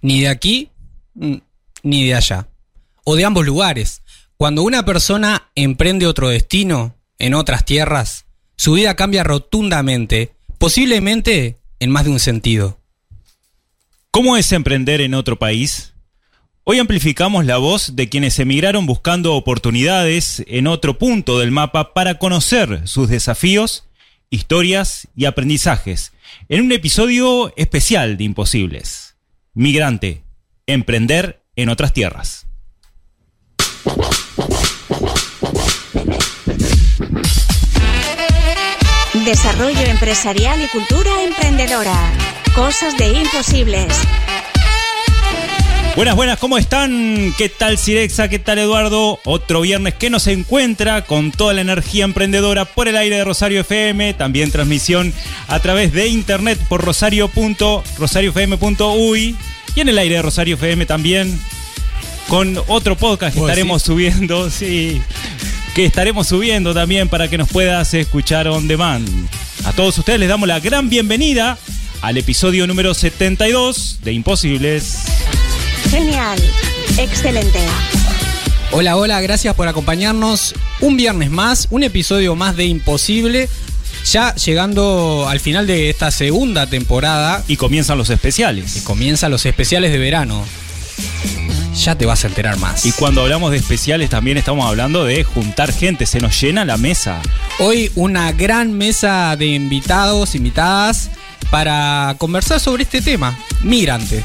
ni de aquí mm, ni de allá, o de ambos lugares. Cuando una persona emprende otro destino, en otras tierras, su vida cambia rotundamente, posiblemente en más de un sentido. ¿Cómo es emprender en otro país? Hoy amplificamos la voz de quienes emigraron buscando oportunidades en otro punto del mapa para conocer sus desafíos, historias y aprendizajes en un episodio especial de Imposibles. Migrante, emprender en otras tierras. Desarrollo empresarial y cultura emprendedora. Cosas de imposibles. Buenas, buenas, ¿cómo están? ¿Qué tal Cirexa? ¿Qué tal Eduardo? Otro viernes que nos encuentra con toda la energía emprendedora por el aire de Rosario FM, también transmisión a través de internet por rosario.rosariofm.uy y en el aire de Rosario FM también con otro podcast que estaremos subiendo, sí, que estaremos subiendo también para que nos puedas escuchar on demand. A todos ustedes les damos la gran bienvenida al episodio número 72 de Imposibles. Genial. Excelente. Hola, hola, gracias por acompañarnos un viernes más, un episodio más de Imposible. Ya llegando al final de esta segunda temporada. Y comienzan los especiales. Y comienzan los especiales de verano. Ya te vas a enterar más. Y cuando hablamos de especiales también estamos hablando de juntar gente, se nos llena la mesa. Hoy una gran mesa de invitados, invitadas, para conversar sobre este tema, migrante.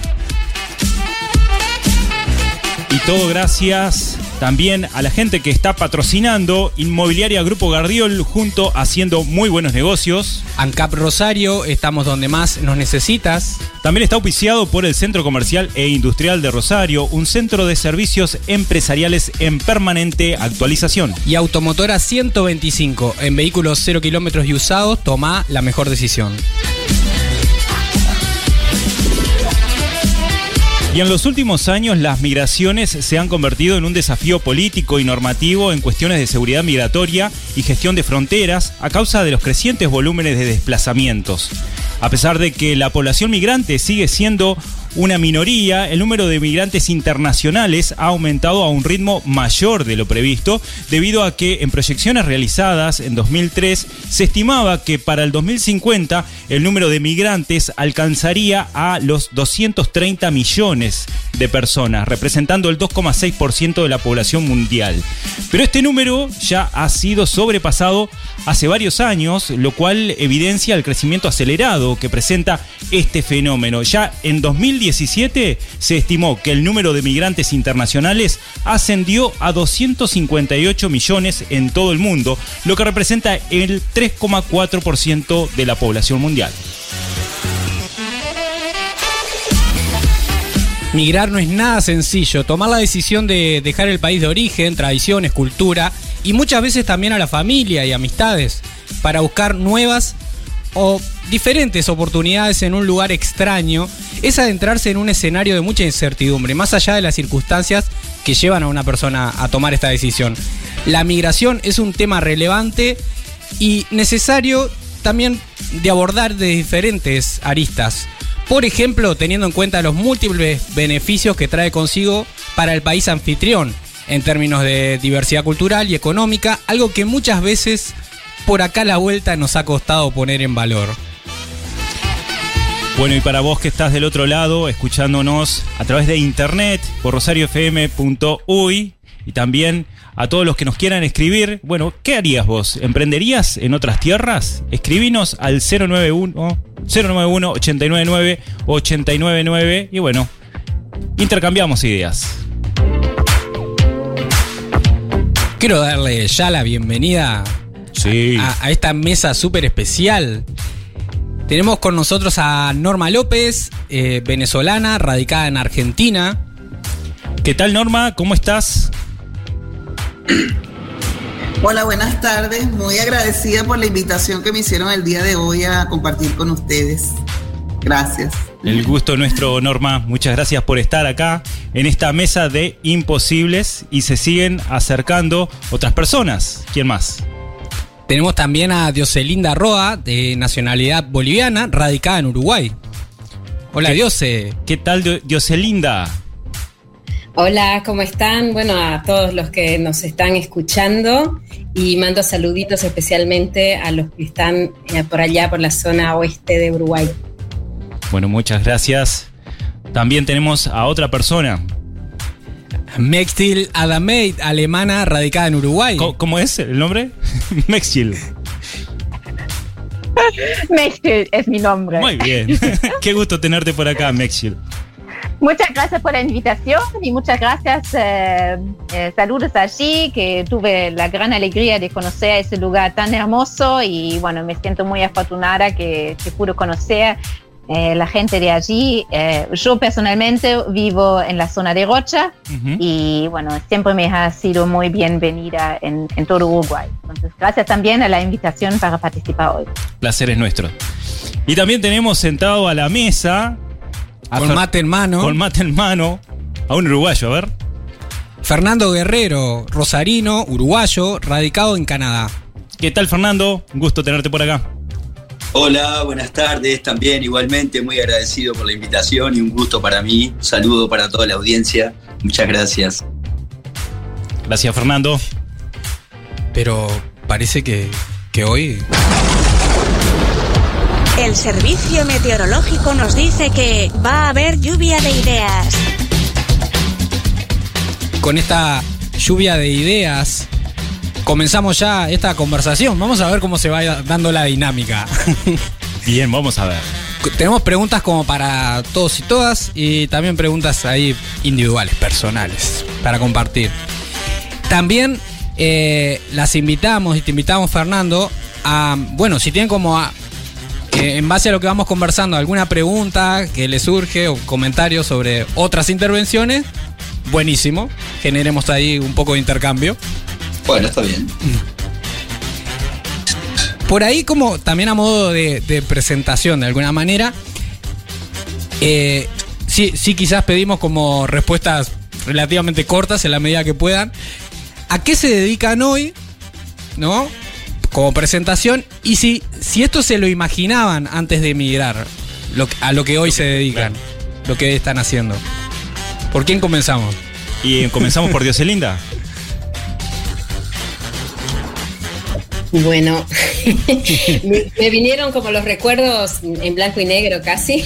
Y todo gracias también a la gente que está patrocinando Inmobiliaria Grupo Gardiol junto haciendo muy buenos negocios. ANCAP Rosario, estamos donde más nos necesitas. También está auspiciado por el Centro Comercial e Industrial de Rosario, un centro de servicios empresariales en permanente actualización. Y Automotora 125, en vehículos 0 kilómetros y usados, toma la mejor decisión. Y en los últimos años las migraciones se han convertido en un desafío político y normativo en cuestiones de seguridad migratoria y gestión de fronteras a causa de los crecientes volúmenes de desplazamientos. A pesar de que la población migrante sigue siendo una minoría, el número de migrantes internacionales ha aumentado a un ritmo mayor de lo previsto, debido a que en proyecciones realizadas en 2003 se estimaba que para el 2050 el número de migrantes alcanzaría a los 230 millones de personas, representando el 2,6% de la población mundial. Pero este número ya ha sido sobrepasado hace varios años, lo cual evidencia el crecimiento acelerado que presenta este fenómeno. Ya en 2017 se estimó que el número de migrantes internacionales ascendió a 258 millones en todo el mundo, lo que representa el 3,4% de la población mundial. Migrar no es nada sencillo. Tomar la decisión de dejar el país de origen, tradiciones, cultura y muchas veces también a la familia y amistades para buscar nuevas o diferentes oportunidades en un lugar extraño es adentrarse en un escenario de mucha incertidumbre, más allá de las circunstancias que llevan a una persona a tomar esta decisión. La migración es un tema relevante y necesario también de abordar de diferentes aristas. Por ejemplo, teniendo en cuenta los múltiples beneficios que trae consigo para el país anfitrión, en términos de diversidad cultural y económica, algo que muchas veces por acá la vuelta nos ha costado poner en valor. Bueno, y para vos que estás del otro lado, escuchándonos a través de internet por rosariofm.uy y también a todos los que nos quieran escribir, bueno, ¿qué harías vos? ¿Emprenderías en otras tierras? Escribinos al 091 091 899 899 y bueno, intercambiamos ideas. Quiero darle ya la bienvenida Sí. a, a esta mesa súper especial. Tenemos con nosotros a Norma López, eh, venezolana, radicada en Argentina. ¿Qué tal Norma? ¿Cómo estás? Hola, buenas tardes. Muy agradecida por la invitación que me hicieron el día de hoy a compartir con ustedes. Gracias. El gusto nuestro, Norma. Muchas gracias por estar acá en esta mesa de imposibles y se siguen acercando otras personas. ¿Quién más? Tenemos también a Dioselinda Roa, de nacionalidad boliviana, radicada en Uruguay. Hola, Diose. ¿Qué tal, Dioselinda? Hola, ¿cómo están? Bueno, a todos los que nos están escuchando y mando saluditos especialmente a los que están eh, por allá, por la zona oeste de Uruguay. Bueno, muchas gracias. También tenemos a otra persona. Mextil Adameit, alemana radicada en Uruguay. ¿Cómo, es el nombre? Mextil. Mextil es mi nombre. Muy bien. Qué gusto tenerte por acá, Mextil. Muchas gracias por la invitación y muchas gracias. Eh, eh, saludos allí, que tuve la gran alegría de conocer ese lugar tan hermoso y bueno, me siento muy afortunada que, que pude conocer eh, la gente de allí. yo personalmente vivo en la zona de Rocha y bueno, siempre me ha sido muy bienvenida en, en, todo Uruguay. Entonces, gracias también a la invitación para participar hoy. Placer es nuestro. Y también tenemos sentado a la mesa con mate en mano. Con mate en mano. A un uruguayo, a ver. Fernando Guerrero, rosarino, uruguayo, radicado en Canadá. ¿Qué tal, Fernando? Un gusto tenerte por acá. Hola, buenas tardes. También igualmente muy agradecido por la invitación y un gusto para mí. Un saludo para toda la audiencia. Muchas gracias. Gracias, Fernando. Pero parece que, que hoy el servicio meteorológico nos dice que va a haber lluvia de ideas. Con esta lluvia de ideas comenzamos ya esta conversación. Vamos a ver cómo se va dando la dinámica. Bien, vamos a ver. Tenemos preguntas como para todos y todas y también preguntas ahí individuales, personales, para compartir. También eh, las invitamos y te invitamos, Fernando, a, bueno, si tienen como a, en base a lo que vamos conversando, alguna pregunta que le surge o comentario sobre otras intervenciones, buenísimo. Generemos ahí un poco de intercambio. Bueno, está bien. Por ahí, como también a modo de, presentación, de alguna manera, eh, sí, sí, quizás pedimos como respuestas relativamente cortas en la medida que puedan. ¿A qué se dedican hoy? ¿No? como presentación. Y si, si esto se lo imaginaban antes de emigrar, a lo que hoy se dedican, lo que están haciendo. ¿Por quién comenzamos? Y comenzamos por Dioselinda. Bueno, me, vinieron como los recuerdos en blanco y negro casi,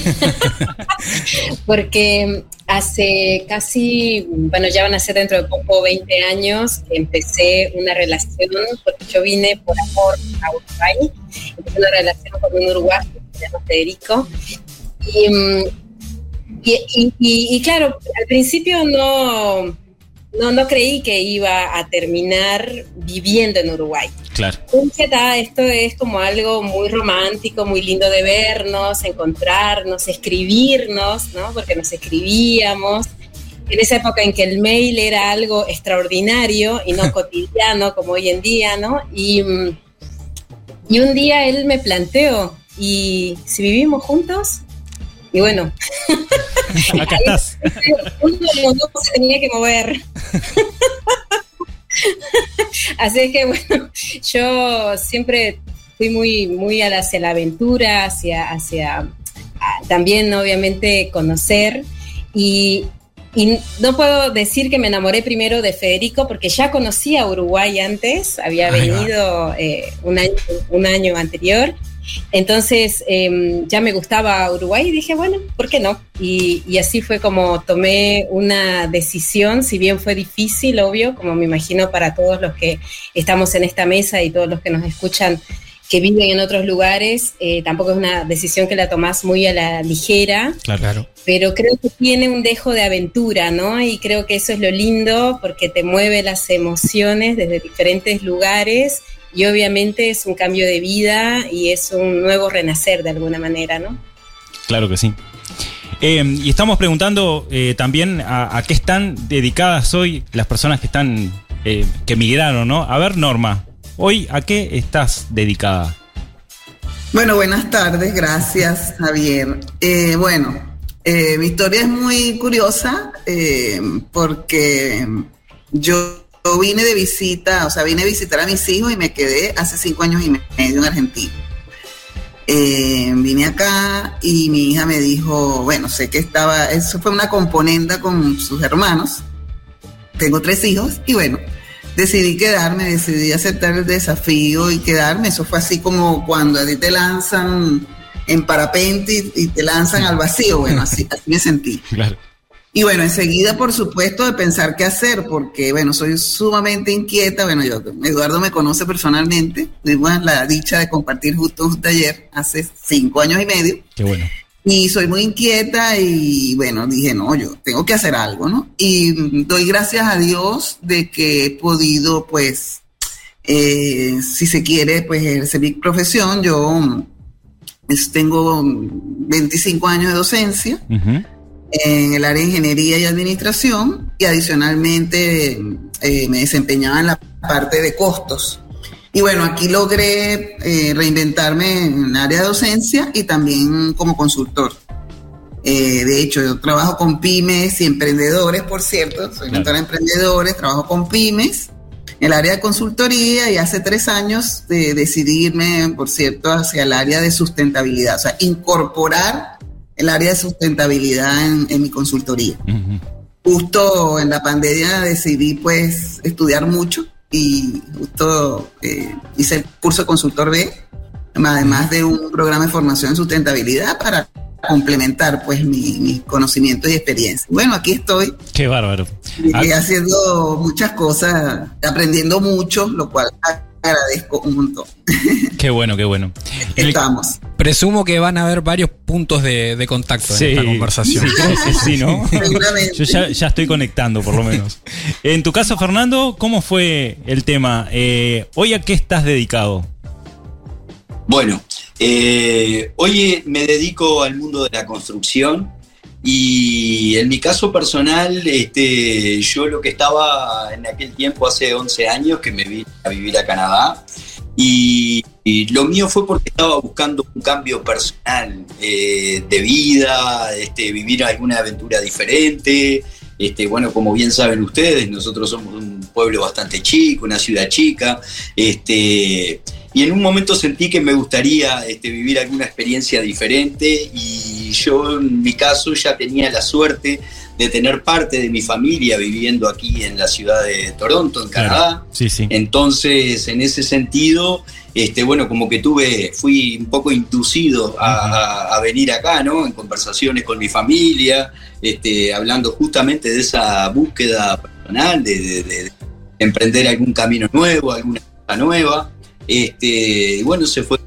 porque hace casi, bueno, ya van a ser dentro de poco 20 años que empecé una relación, porque yo vine por amor a Uruguay, empecé una relación con un uruguayo que se llama Federico, y, mm, y, y claro, al principio no no, no creí que iba a terminar viviendo en Uruguay. Claro. esto es como algo muy romántico, muy lindo de vernos, encontrarnos, escribirnos, ¿no? Porque nos escribíamos. En esa época en que el mail era algo extraordinario y no cotidiano como hoy en día, ¿no? Y, mm, y un día él me planteó, ¿y si vivimos juntos? Y bueno, acá estás. Uno de los dos se tenía que mover. Así que bueno, yo siempre fui muy, muy hacia la aventura, hacia, hacia también obviamente conocer. Y, y, no puedo decir que me enamoré primero de Federico porque ya conocía a Uruguay antes, había venido eh, un, año, un año anterior entonces em, ya me gustaba Uruguay y dije, bueno, ¿por qué no? Y, así fue como tomé una decisión, si bien fue difícil, obvio, como me imagino para todos los que estamos en esta mesa y todos los que nos escuchan que viven en otros lugares, eh, tampoco es una decisión que la tomás muy a la ligera. Claro. Pero creo que tiene un dejo de aventura, ¿no? Y creo que eso es lo lindo porque te mueve las emociones desde diferentes lugares y obviamente es un cambio de vida y es un nuevo renacer de alguna manera, ¿no? Claro que sí. Eh, y estamos preguntando eh, también a, qué están dedicadas hoy las personas que están eh, que migraron, ¿no? A ver, Norma, hoy a qué estás dedicada. Bueno, buenas tardes, gracias, Javier. bueno, mi historia es muy curiosa porque yo yo vine de visita, o sea, vine a visitar a mis hijos y me quedé hace cinco años y medio en Argentina. eh, vine acá y mi hija me dijo, bueno, sé que estaba, eso fue una componenda con sus hermanos. Tengo tres hijos y bueno, decidí quedarme, decidí aceptar el desafío y quedarme. Eso fue así como cuando a ti te lanzan en parapente y, te lanzan al vacío. Bueno, así, así me sentí. Claro. Y bueno, enseguida, por supuesto, de pensar qué hacer, porque, bueno, soy sumamente inquieta. Bueno, yo, Eduardo me conoce personalmente. Tuvimos la dicha de compartir justo un taller hace cinco años y medio. Qué bueno. Y soy muy inquieta y, bueno, dije, no, yo tengo que hacer algo, ¿no? Y doy gracias a Dios de que he podido, pues, eh, si se quiere, pues, ejercer mi profesión. Yo pues, tengo 25 años de docencia en el área de ingeniería y administración y adicionalmente eh, me desempeñaba en la parte de costos. Y bueno, aquí logré eh, reinventarme en el área de docencia y también como consultor. Eh, de hecho, yo trabajo con pymes y emprendedores, por cierto, soy mentora de emprendedores, trabajo con pymes en el área de consultoría y hace tres años de decidirme, por cierto, hacia el área de sustentabilidad, o sea, incorporar el área de sustentabilidad en, mi consultoría. Justo en la pandemia decidí pues estudiar mucho y justo eh, hice el curso de consultor B, además de un programa de formación en sustentabilidad para complementar pues mi, mi conocimiento y experiencia. Bueno, aquí estoy. Qué bárbaro. haciendo muchas cosas, aprendiendo mucho, lo cual agradezco un montón. Qué bueno, qué bueno. Estamos. Presumo que van a haber varios puntos de, contacto en esta conversación. Sí, sí, ¿no? Yo ya, estoy conectando, por lo menos. En tu caso, Fernando, ¿cómo fue el tema? Eh, ¿Hoy a qué estás dedicado? Bueno, eh, hoy me dedico al mundo de la construcción y en mi caso personal, este, yo lo que estaba en aquel tiempo, hace 11 años, que me vine a vivir a Canadá, y, lo mío fue porque estaba buscando un cambio personal eh, de vida, este, vivir alguna aventura diferente. Este, bueno, como bien saben ustedes, nosotros somos un pueblo bastante chico, una ciudad chica. Este, y en un momento sentí que me gustaría este, vivir alguna experiencia diferente y yo en mi caso ya tenía la suerte de tener parte de mi familia viviendo aquí en la ciudad de Toronto, en Canadá. Sí, sí. Entonces, en ese sentido, este, bueno, como que tuve, fui un poco inducido a, venir acá, ¿no? En conversaciones con mi familia, este, hablando justamente de esa búsqueda personal, de, de emprender algún camino nuevo, alguna cosa nueva. Este, bueno, se fue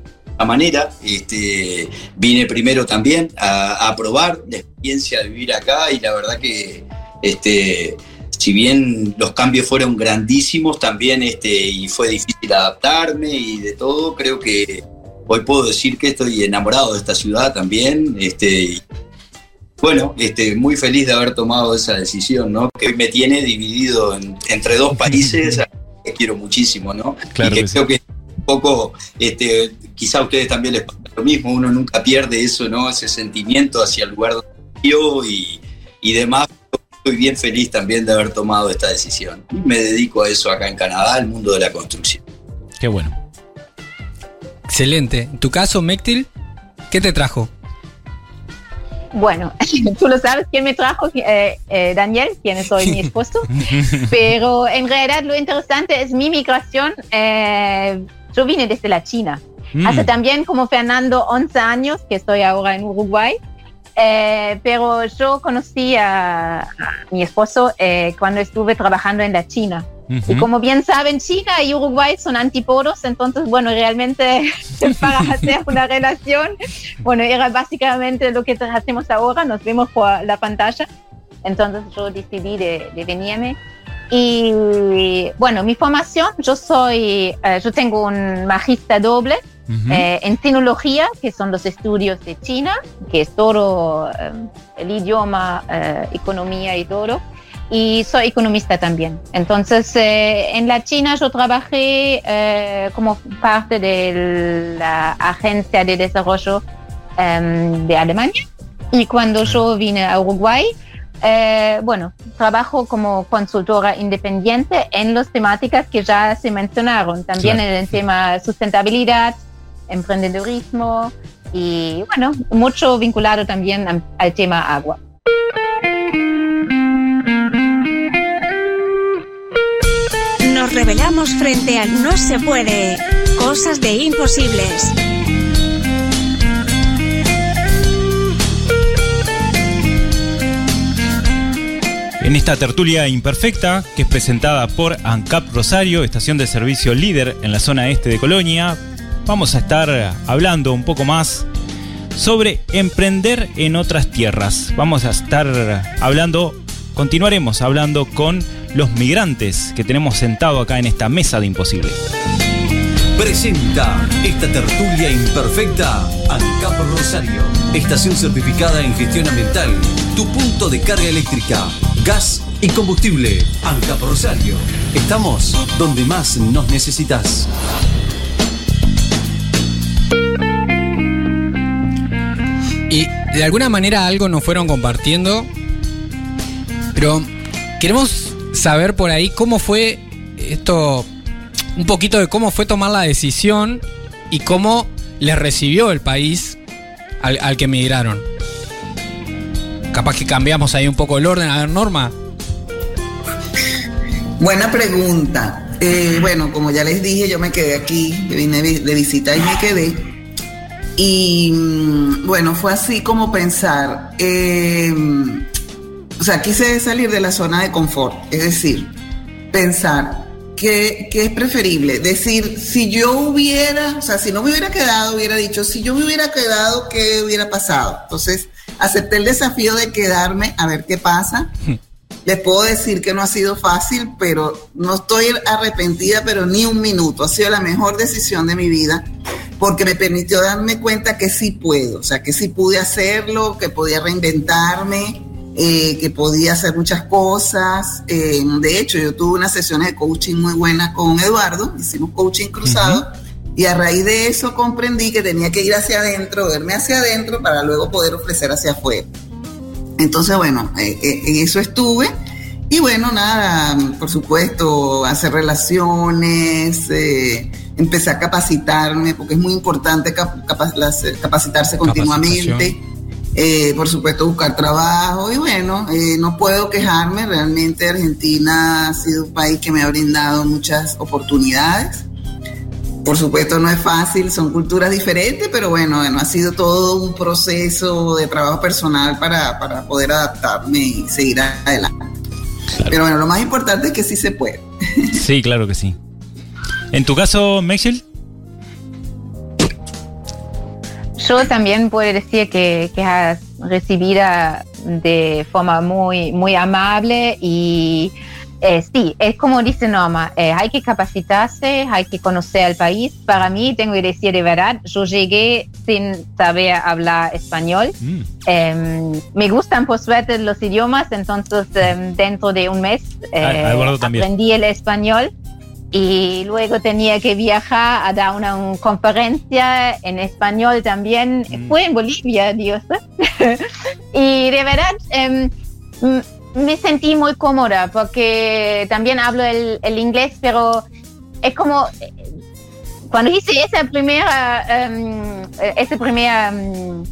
manera. Este, vine primero también a, probar la experiencia de vivir acá y la verdad que este, si bien los cambios fueron grandísimos también este, y fue difícil adaptarme y de todo, creo que hoy puedo decir que estoy enamorado de esta ciudad también. Este, bueno, este, muy feliz de haber tomado esa decisión, ¿no? Que me tiene dividido entre dos países que quiero muchísimo, ¿no? Claro y que creo que poco, este, quizá a ustedes también les pasa lo mismo, uno nunca pierde eso, ¿no? Ese sentimiento hacia el lugar donde vivió y, y demás. Estoy bien feliz también de haber tomado esta decisión. Me dedico a eso acá en Canadá, al mundo de la construcción. Qué bueno. Excelente. En tu caso, Mectil, ¿qué te trajo? Bueno, tú lo sabes quién me trajo, eh, eh, Daniel, quien soy mi esposo, pero en realidad lo interesante es mi migración. Eh, yo vine desde la China. Mm. Hace también como Fernando 11 años que estoy ahora en Uruguay. Eh, pero yo conocí a, mi esposo eh, cuando estuve trabajando en la China. Y como bien saben, China y Uruguay son antipodos, entonces, bueno, realmente para hacer una relación, bueno, era básicamente lo que hacemos ahora, nos vemos por la pantalla. Entonces yo decidí de, de venirme y bueno, mi formación, yo soy, eh, yo tengo un magista doble eh, en tecnología, que son los estudios de China, que es todo eh, el idioma, economía y todo. Y soy economista también. Entonces, en la China yo trabajé como parte de la Agencia de Desarrollo em, de Alemania. Y cuando yo vine a Uruguay, eh, bueno, trabajo como consultora independiente en las temáticas que ya se mencionaron, también en el tema sustentabilidad, emprendedorismo y bueno, mucho vinculado también al, al tema agua. Nos revelamos frente al no se puede. Cosas de imposibles. En esta tertulia imperfecta, que es presentada por ANCAP Rosario, estación de servicio líder en la zona este de Colonia, vamos a estar hablando un poco más sobre emprender en otras tierras. Vamos a estar hablando, continuaremos hablando con los migrantes que tenemos sentado acá en esta mesa de imposible. Presenta esta tertulia imperfecta ANCAP Rosario, estación certificada en gestión ambiental, tu punto de carga eléctrica, gas y combustible. ANCAP Rosario, estamos donde más nos necesitas. Y de alguna manera algo nos fueron compartiendo. Pero queremos saber por ahí cómo fue esto. Un poquito de cómo fue tomar la decisión y cómo les recibió el país al, al que emigraron. Capaz que cambiamos ahí un poco el orden. A ver, Norma. Buena pregunta. Eh, bueno, como ya les dije, yo me quedé aquí, vine de visita y me quedé. Y mm, bueno, fue así como pensar, eh, o sea, quise salir de la zona de confort, es decir, pensar que, que, es preferible, decir, si yo hubiera, o sea, si no me hubiera quedado, hubiera dicho, si yo me hubiera quedado, ¿qué hubiera pasado? Entonces, acepté el desafío de quedarme a ver qué pasa. Les puedo decir que no ha sido fácil, pero no estoy arrepentida, pero ni un minuto. Ha sido la mejor decisión de mi vida porque me permitió darme cuenta que sí puedo, o sea, que sí pude hacerlo, que podía reinventarme, eh, que podía hacer muchas cosas. Eh, de hecho, yo tuve unas sesiones de coaching muy buenas con Eduardo, hicimos coaching cruzado. Uh -huh. Y a raíz de eso comprendí que tenía que ir hacia adentro, verme hacia adentro para luego poder ofrecer hacia afuera. Entonces, bueno, eh, eh, en eso estuve. Y bueno, nada, por supuesto, hacer relaciones, eh, empecé a capacitarme, porque es muy importante cap capacitarse continuamente. Eh, por supuesto, buscar trabajo. Y bueno, eh, no puedo quejarme, realmente Argentina ha sido un país que me ha brindado muchas oportunidades. Por supuesto no es fácil, son culturas diferentes, pero bueno, bueno ha sido todo un proceso de trabajo personal para, para poder adaptarme y seguir adelante. Claro. Pero bueno, lo más importante es que sí se puede. Sí, claro que sí. ¿En tu caso, Mexel? Yo también puedo decir que, que has recibida de forma muy, muy amable y eh, sí, es como dice Norma, eh, hay que capacitarse, hay que conocer al país. Para mí, tengo que decir de verdad, yo llegué sin saber hablar español. Mm. Eh, me gustan por suerte los idiomas, entonces dentro de un mes aprendí el español y luego tenía que viajar a dar una, una conferencia en español también. Mm. Fue en Bolivia, Dios. y de verdad me sentí muy cómoda porque también hablo el, el inglés, pero es como cuando hice esa primera, um, esa primera um,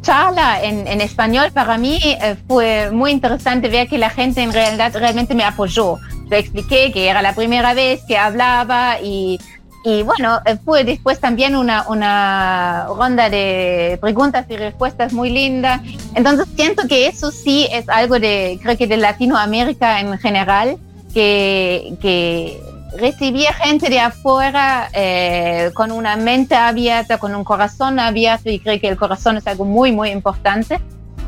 charla en, en, español, para mí uh, fue muy interesante ver que la gente en realidad realmente me apoyó. Le expliqué que era la primera vez que hablaba y y bueno, fue después también una, una ronda de preguntas y respuestas muy linda. Entonces siento que eso sí es algo de, creo que de Latinoamérica en general, que, que recibía gente de afuera eh, con una mente abierta, con un corazón abierto y creo que el corazón es algo muy, muy importante.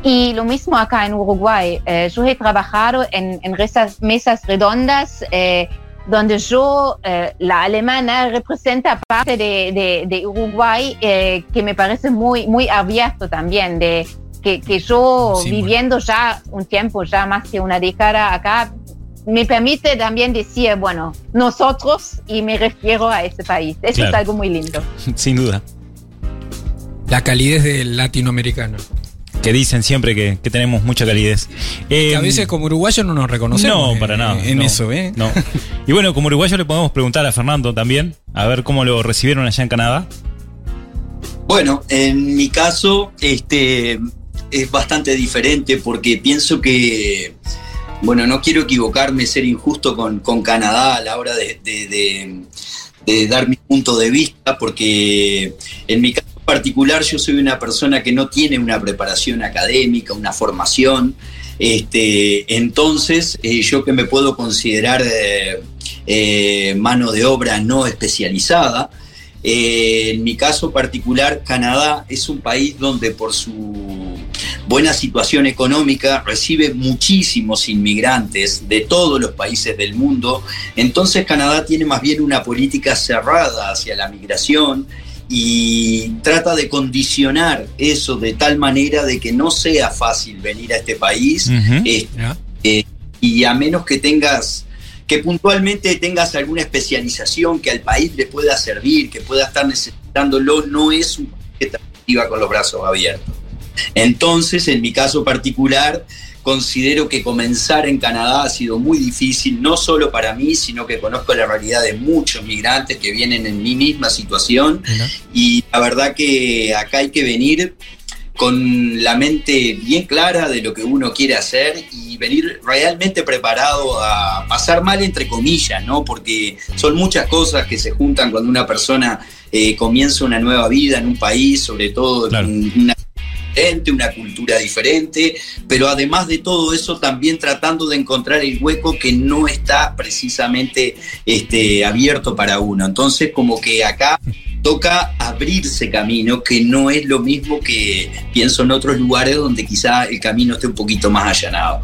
Y lo mismo acá en Uruguay. Eh, yo he trabajado en, en esas mesas redondas. Eh, donde yo, eh, la alemana, representa parte de, de, de Uruguay eh, que me parece muy, muy abierto también, de que, que yo sí, viviendo bueno. ya un tiempo, ya más que una década acá, me permite también decir, bueno, nosotros y me refiero a ese país. Eso claro. es algo muy lindo. Sin duda. La calidez del latinoamericano que dicen siempre que, que tenemos mucha calidez. Eh, que a veces como uruguayos no nos reconocemos. No, para nada. En no, eso, ¿eh? No. Y bueno, como uruguayo le podemos preguntar a Fernando también, a ver cómo lo recibieron allá en Canadá. Bueno, en mi caso, este es bastante diferente porque pienso que, bueno, no quiero equivocarme, ser injusto con, con Canadá a la hora de, de- de- de dar mi punto de vista, porque en mi caso particular yo soy una persona que no tiene una preparación académica, una formación, este, entonces eh, yo que me puedo considerar eh, eh, mano de obra no especializada, en mi caso particular, Canadá es un país donde por su buena situación económica recibe muchísimos inmigrantes de todos los países del mundo. Entonces Canadá tiene más bien una política cerrada hacia la migración y trata de condicionar eso de tal manera de que no sea fácil venir a este país eh, eh, y a menos que tengas que puntualmente tengas alguna especialización que al país le pueda servir, que pueda estar necesitándolo, no es un país que con los brazos abiertos. Entonces, en mi caso particular, considero que comenzar en Canadá ha sido muy difícil, no solo para mí, sino que conozco la realidad de muchos migrantes que vienen en mi misma situación y la verdad que acá hay que venir con la mente bien clara de lo que uno quiere hacer y venir realmente preparado a pasar mal entre comillas, ¿no? Porque son muchas cosas que se juntan cuando una persona eh, comienza una nueva vida en un país, sobre todo Claro. en una diferente, una cultura diferente, pero además de todo eso también tratando de encontrar el hueco que no está precisamente este, abierto para uno. Entonces como que acá toca abrirse camino, que no es lo mismo que pienso en otros lugares donde quizá el camino esté un poquito más allanado.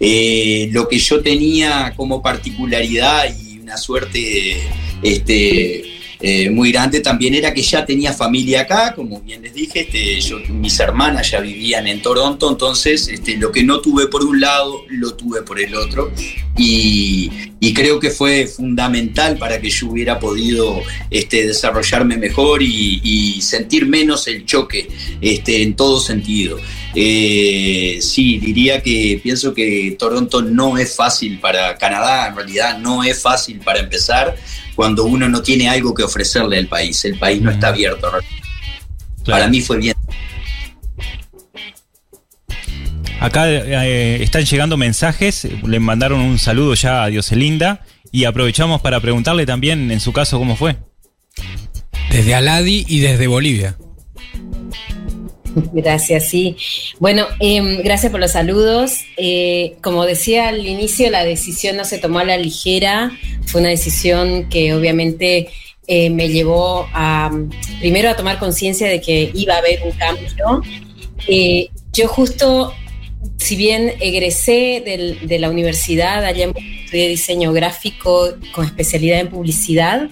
Eh, lo que yo tenía como particularidad y una suerte este, eh, muy grande también era que ya tenía familia acá, como bien les dije, este, yo, mis hermanas ya vivían en Toronto, entonces este, lo que no tuve por un lado, lo tuve por el otro, y, y creo que fue fundamental para que yo hubiera podido este, desarrollarme mejor y, y sentir menos el choque este, en todo sentido. Eh, sí, diría que pienso que Toronto no es fácil para Canadá, en realidad no es fácil para empezar cuando uno no tiene algo que ofrecerle al país, el país no está abierto. Para mí fue bien. Acá eh, están llegando mensajes, le mandaron un saludo ya a Dioselinda y aprovechamos para preguntarle también en su caso cómo fue. Desde Aladi y desde Bolivia. Gracias, sí. Bueno, em, gracias por los saludos. Eh, como decía al inicio, la decisión no se tomó a la ligera. Fue una decisión que obviamente eh, me llevó a, primero a tomar conciencia de que iba a haber un cambio. Eh, yo justo, si bien egresé de la universidad, allá estudié diseño gráfico con especialidad en publicidad,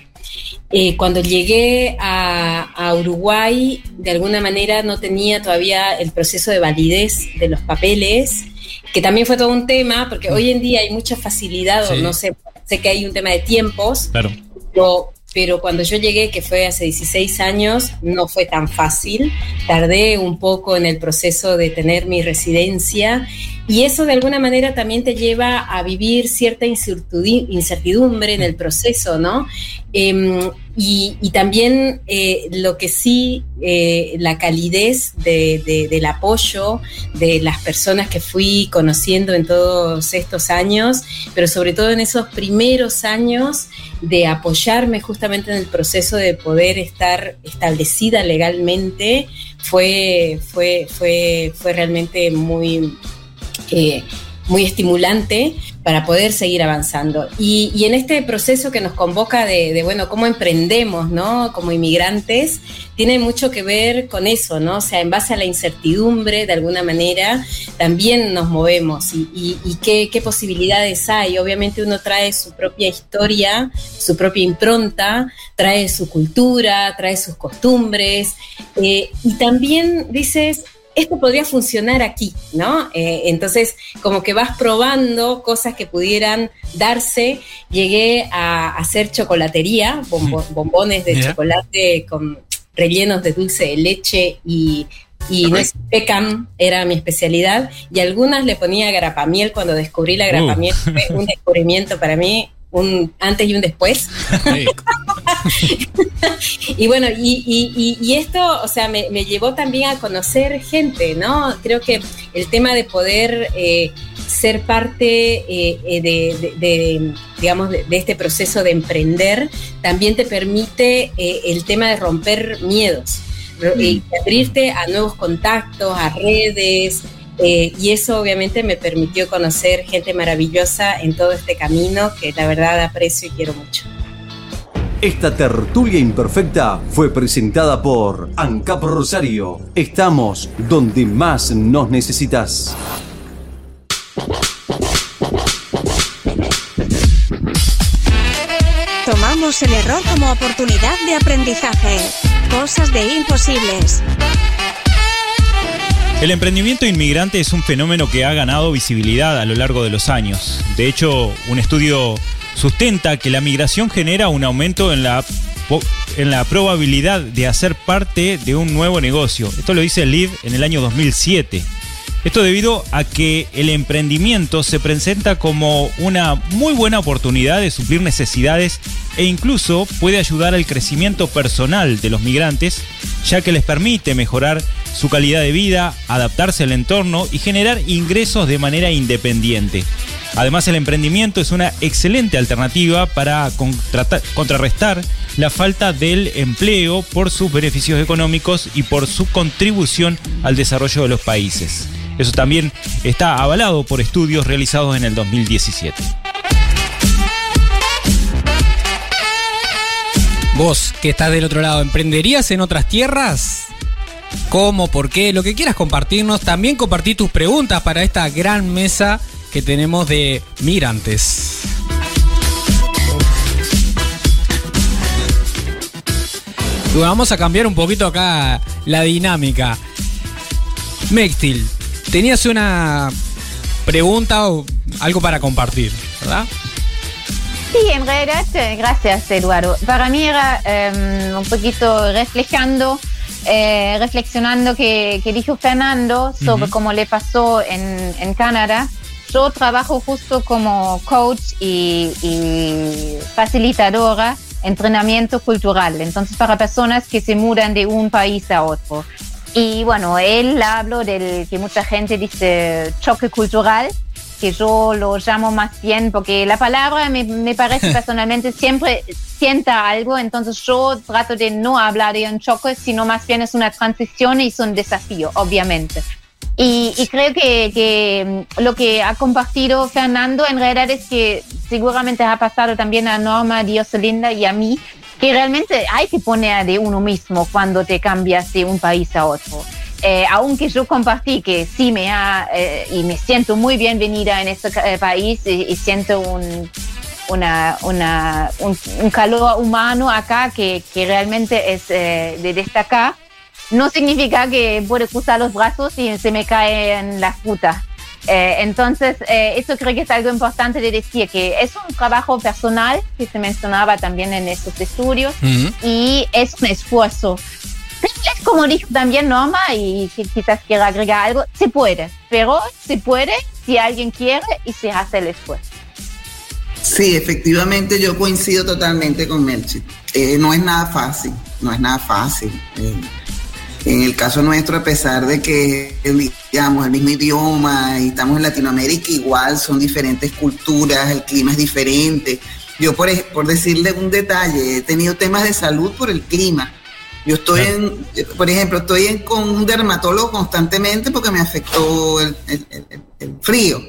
eh, cuando llegué a, a Uruguay, de alguna manera no tenía todavía el proceso de validez de los papeles, que también fue todo un tema, porque hoy en día hay mucha facilidad, o no sé, sé que hay un tema de tiempos, Claro. pero, pero cuando yo llegué, que fue hace 16 años, no fue tan fácil. Tardé un poco en el proceso de tener mi residencia y eso de alguna manera también te lleva a vivir cierta incertidumbre, en el proceso, ¿no? Em, y, también eh, lo que sí, eh, la calidez de- de- del apoyo de las personas que fui conociendo en todos estos años, pero sobre todo en esos primeros años de apoyarme justamente en el proceso de poder estar establecida legalmente, fue, fue, fue, fue realmente muy, muy estimulante para poder seguir avanzando. Y, en este proceso que nos convoca de, bueno, cómo emprendemos, ¿no? Como inmigrantes, tiene mucho que ver con eso, ¿no? O sea, en base a la incertidumbre, de alguna manera, también nos movemos y, qué posibilidades hay. Obviamente uno trae su propia historia, su propia impronta, trae su cultura, trae sus costumbres eh, y también dices, esto podría funcionar aquí, ¿no? Eh, entonces, como que vas probando cosas que pudieran darse. Llegué a hacer chocolatería, bombo- bombones de chocolate con rellenos de dulce de leche y, y nuez pecan era mi especialidad. Y algunas le ponía grapamiel cuando descubrí la grapamiel. Fue un descubrimiento para mí un antes y un después. y bueno, y, esto, o sea, me, llevó también a conocer gente, ¿no? Creo que el tema de poder eh, ser parte eh, de, digamos, de, este proceso de emprender también te permite eh, el tema de romper miedos y mm. abrirte a nuevos contactos, a redes, eh, y eso obviamente me permitió conocer gente maravillosa en todo este camino que la verdad aprecio y quiero mucho. Esta tertulia imperfecta fue presentada por ANCAP Rosario. Estamos donde más nos necesitas. Tomamos el error como oportunidad de aprendizaje. Cosas de imposibles. El emprendimiento inmigrante es un fenómeno que ha ganado visibilidad a lo largo de los años. De hecho, un estudio sustenta que la migración genera un aumento en la, en la probabilidad de hacer parte de un nuevo negocio. Esto lo dice el LID en el año 2007. Esto debido a que el emprendimiento se presenta como una muy buena oportunidad de suplir necesidades e incluso puede ayudar al crecimiento personal de los migrantes, ya que les permite mejorar su calidad de vida, adaptarse al entorno y generar ingresos de manera independiente. Además, el emprendimiento es una excelente alternativa para contrarrestar la falta del empleo por sus beneficios económicos y por su contribución al desarrollo de los países. Eso también está avalado por estudios realizados en el 2017. Vos, que estás del otro lado, ¿emprenderías en otras tierras? ¿Cómo? ¿Por qué? Lo que quieras compartirnos. También compartí tus preguntas para esta gran mesa que tenemos de migrantes. vamos a cambiar un poquito acá la dinámica. Mextil, tenías una pregunta o algo para compartir, ¿verdad? Sí, en realidad, eh, gracias Eduardo. Para mí era em, un poquito reflejando, eh, reflexionando que, que, dijo Fernando sobre cómo le pasó en, en, Canadá. Yo trabajo justo como coach y, y facilitadora entrenamiento cultural, entonces para personas que se mudan de un país a otro. Y bueno, él habló del que mucha gente dice choque cultural, que yo lo llamo más bien, porque la palabra me, me parece personalmente siempre sienta algo, entonces yo trato de no hablar de un choque, sino más bien es una transición y es un desafío, obviamente. Y, y, creo que, que, lo que ha compartido Fernando en realidad es que seguramente ha pasado también a Norma, a Dioselinda y a mí, que realmente hay que poner de uno mismo cuando te cambias de un país a otro. Eh, aunque yo compartí que sí me ha, eh, y me siento muy bienvenida en este eh, país y, siento un, una, una, un, calor humano acá que, que realmente es de destacar, no significa que puedo cruzar los brazos y se me caen las putas. Eh, entonces, eso creo que es algo importante de decir, que es un trabajo personal que se mencionaba también en estos estudios y es un esfuerzo. Es como dijo también Norma, y quizás quiera agregar algo, se puede, pero se puede si alguien quiere y se hace el esfuerzo. Sí, efectivamente yo coincido totalmente con Melchi. Eh, no es nada fácil, no es nada fácil. En el caso nuestro, a pesar de que, digamos, el mismo idioma y estamos en Latinoamérica, igual son diferentes culturas, el clima es diferente. Yo, por, por decirle un detalle, he tenido temas de salud por el clima. Yo estoy en, por ejemplo, estoy en, con un dermatólogo constantemente porque me afectó el frío.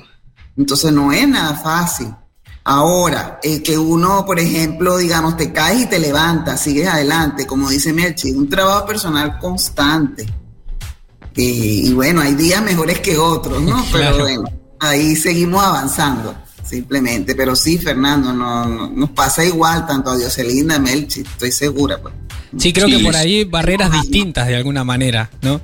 Entonces no es nada fácil. Ahora, eh, que uno, por ejemplo, digamos, te caes y te levantas, sigues adelante, como dice Melchi, un trabajo personal constante. y bueno, hay días mejores que otros, ¿no? Pero bueno, ahí seguimos avanzando, simplemente. Pero sí, Fernando, no, nos pasa igual, tanto a Dioselinda, Melchi, estoy segura. Pues. Sí, creo que por ahí barreras distintas de alguna manera, ¿no?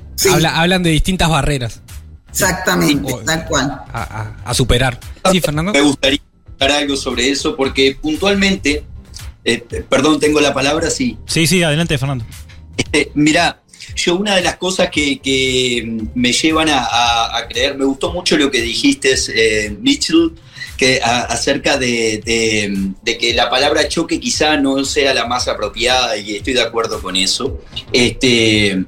hablan de distintas barreras. Exactamente, tal cual. A, superar. Sí, Fernando. Me gustaría algo sobre eso, porque puntualmente, eh, perdón, tengo la palabra, sí. Sí, sí, adelante, Fernando. Este, mira, yo una de las cosas que, me llevan a, creer, me gustó mucho lo que dijiste, eh, Mitchell, acerca de, que la palabra choque quizá no sea la más apropiada y estoy de acuerdo con eso. Este,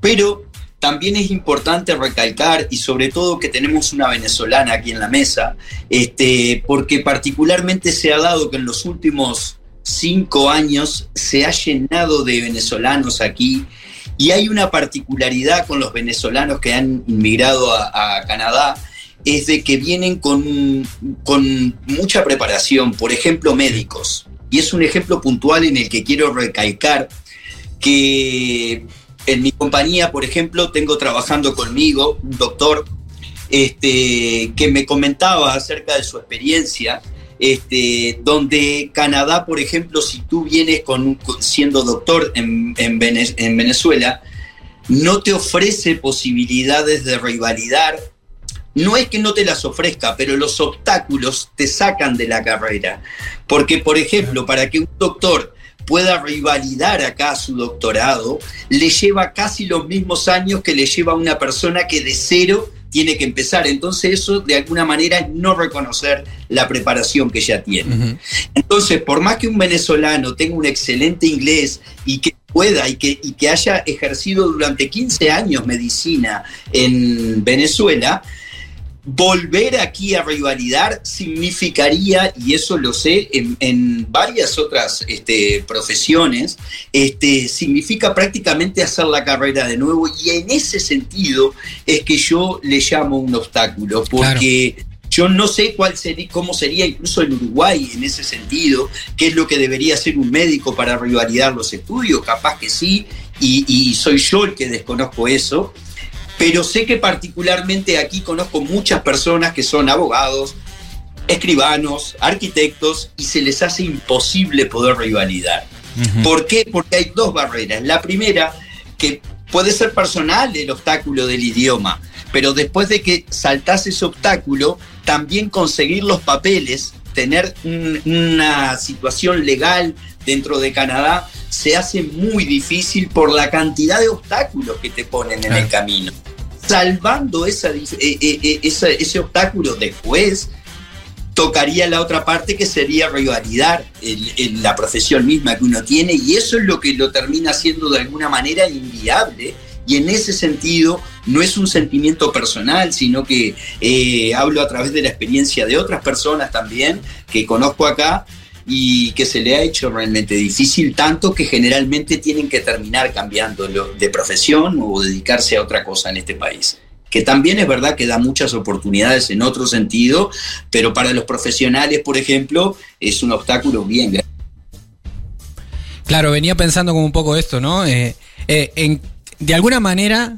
pero también es importante recalcar y sobre todo que tenemos una venezolana aquí en la mesa, este, porque particularmente se ha dado que en los últimos cinco años se ha llenado de venezolanos aquí y hay una particularidad con los venezolanos que han inmigrado a, Canadá, es de que vienen con, con mucha preparación, por ejemplo, médicos. Y es un ejemplo puntual en el que quiero recalcar que en mi compañía, por ejemplo, tengo trabajando conmigo un doctor este, que me comentaba acerca de su experiencia este, donde Canadá, por ejemplo, si tú vienes con, siendo doctor en, Venezuela, no te ofrece posibilidades de rivalidad. No es que no te las ofrezca, pero los obstáculos te sacan de la carrera. Porque, por ejemplo, para que un doctor pueda rivalidar acá su doctorado, le lleva casi los mismos años que le lleva a una persona que de cero tiene que empezar. Entonces eso de alguna manera es no reconocer la preparación que ya tiene. Entonces, por más que un venezolano tenga un excelente inglés y que pueda y que, y que haya ejercido durante 15 años medicina en Venezuela, volver aquí a rivalidar significaría, y eso lo sé en, varias otras este, profesiones, este, significa prácticamente hacer la carrera de nuevo y en ese sentido es que yo le llamo un obstáculo, porque... Yo no sé cuál sería, cómo sería incluso en Uruguay en ese sentido, qué es lo que debería hacer un médico para rivalidar los estudios, capaz que sí, y, y soy yo el que desconozco eso, pero sé que particularmente aquí conozco muchas personas que son abogados, escribanos, arquitectos, y se les hace imposible poder rivalidar. ¿Por qué? Porque hay dos barreras. La primera, que puede ser personal el obstáculo del idioma, pero después de que saltas ese obstáculo, también conseguir los papeles, tener una situación legal dentro de Canadá, se hace muy difícil por la cantidad de obstáculos que te ponen en el camino. Salvando esa, eh, eh, eh, ese obstáculo después, tocaría la otra parte que sería rivalidad en, la profesión misma que uno tiene y eso es lo que lo termina siendo de alguna manera inviable y en ese sentido no es un sentimiento personal, sino que hablo a través de la experiencia de otras personas también que conozco acá y que se le ha hecho realmente difícil, tanto que generalmente tienen que terminar cambiando de profesión o dedicarse a otra cosa en este país que también es verdad que da muchas oportunidades en otro sentido, pero para los profesionales, por ejemplo, es un obstáculo bien grande. Claro, venía pensando como un poco esto, ¿no? Eh, eh, de alguna manera,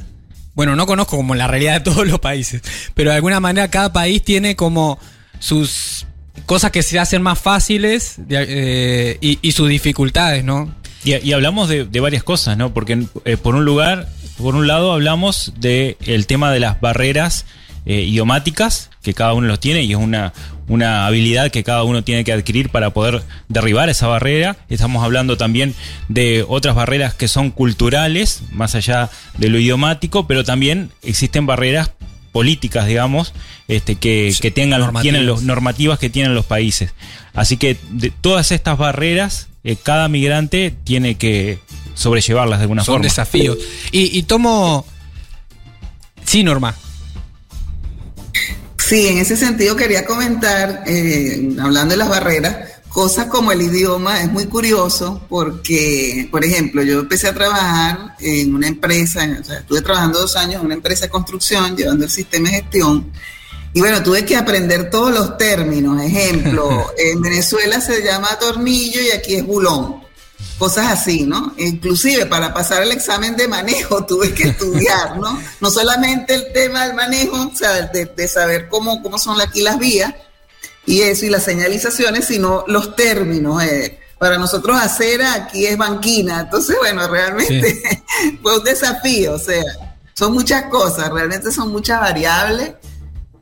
bueno, no conozco como la realidad de todos los países, pero de alguna manera cada país tiene como sus cosas que se hacen más fáciles eh, y, sus dificultades, ¿no? Y, hablamos de, varias cosas, ¿no? Porque eh, por un lugar, por un lado hablamos del el tema de las barreras eh, idiomáticas, que cada uno los tiene y es una, una habilidad que cada uno tiene que adquirir para poder derribar esa barrera. Estamos hablando también de otras barreras que son culturales, más allá de lo idiomático, pero también existen barreras políticas, digamos, este, que, tengan normativas. tienen los normativas que tienen los países. Así que de todas estas barreras, eh, cada migrante tiene que sobrellevarlas de alguna forma. Son desafíos. Y, tomo. Sí, Norma. Sí, en ese sentido quería comentar, eh, hablando de las barreras, cosas como el idioma es muy curioso porque, por ejemplo, yo empecé a trabajar en una empresa, o sea, estuve trabajando dos años en una empresa de construcción llevando el sistema de gestión y bueno, tuve que aprender todos los términos. Ejemplo, en Venezuela se llama tornillo y aquí es bulón. Cosas así, ¿no? Inclusive para pasar el examen de manejo tuve que estudiar, ¿no? No solamente el tema del manejo, o sea, de, saber cómo, cómo son aquí las vías, y eso, y las señalizaciones, sino los términos. Eh. Para nosotros acera aquí es banquina. Entonces, bueno, realmente fue un desafío. O sea, son muchas cosas, realmente son muchas variables.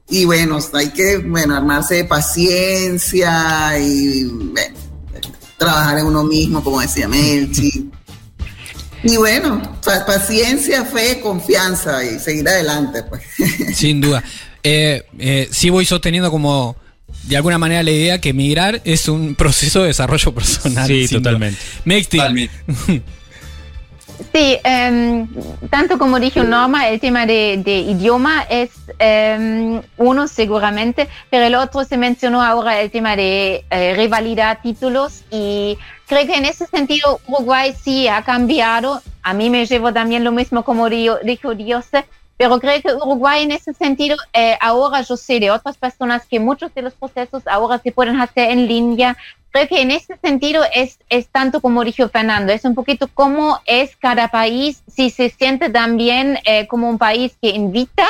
Y bueno, hay que, bueno, armarse de paciencia y trabajar en uno mismo, como decía Melchi. Y bueno, paciencia, fe, confianza y seguir adelante, pues. Sin duda. Eh, eh, sí voy sosteniendo como de alguna manera la idea que migrar es un proceso de desarrollo personal. Sí, totalmente. Mexti. Sí, em, tanto como dijo Norma, el tema de, idioma es em, uno seguramente, pero el otro se mencionó ahora el tema de eh, rivalidad, títulos, y creo que en ese sentido Uruguay sí ha cambiado. A mí me llevo también lo mismo como dijo Dios, pero creo que Uruguay en ese sentido, eh, ahora yo sé de otras personas que muchos de los procesos ahora se pueden hacer en línea. Creo que en ese sentido es, es tanto como dijo Fernando, es un poquito cómo es cada país, si se siente también eh, como un país que invita,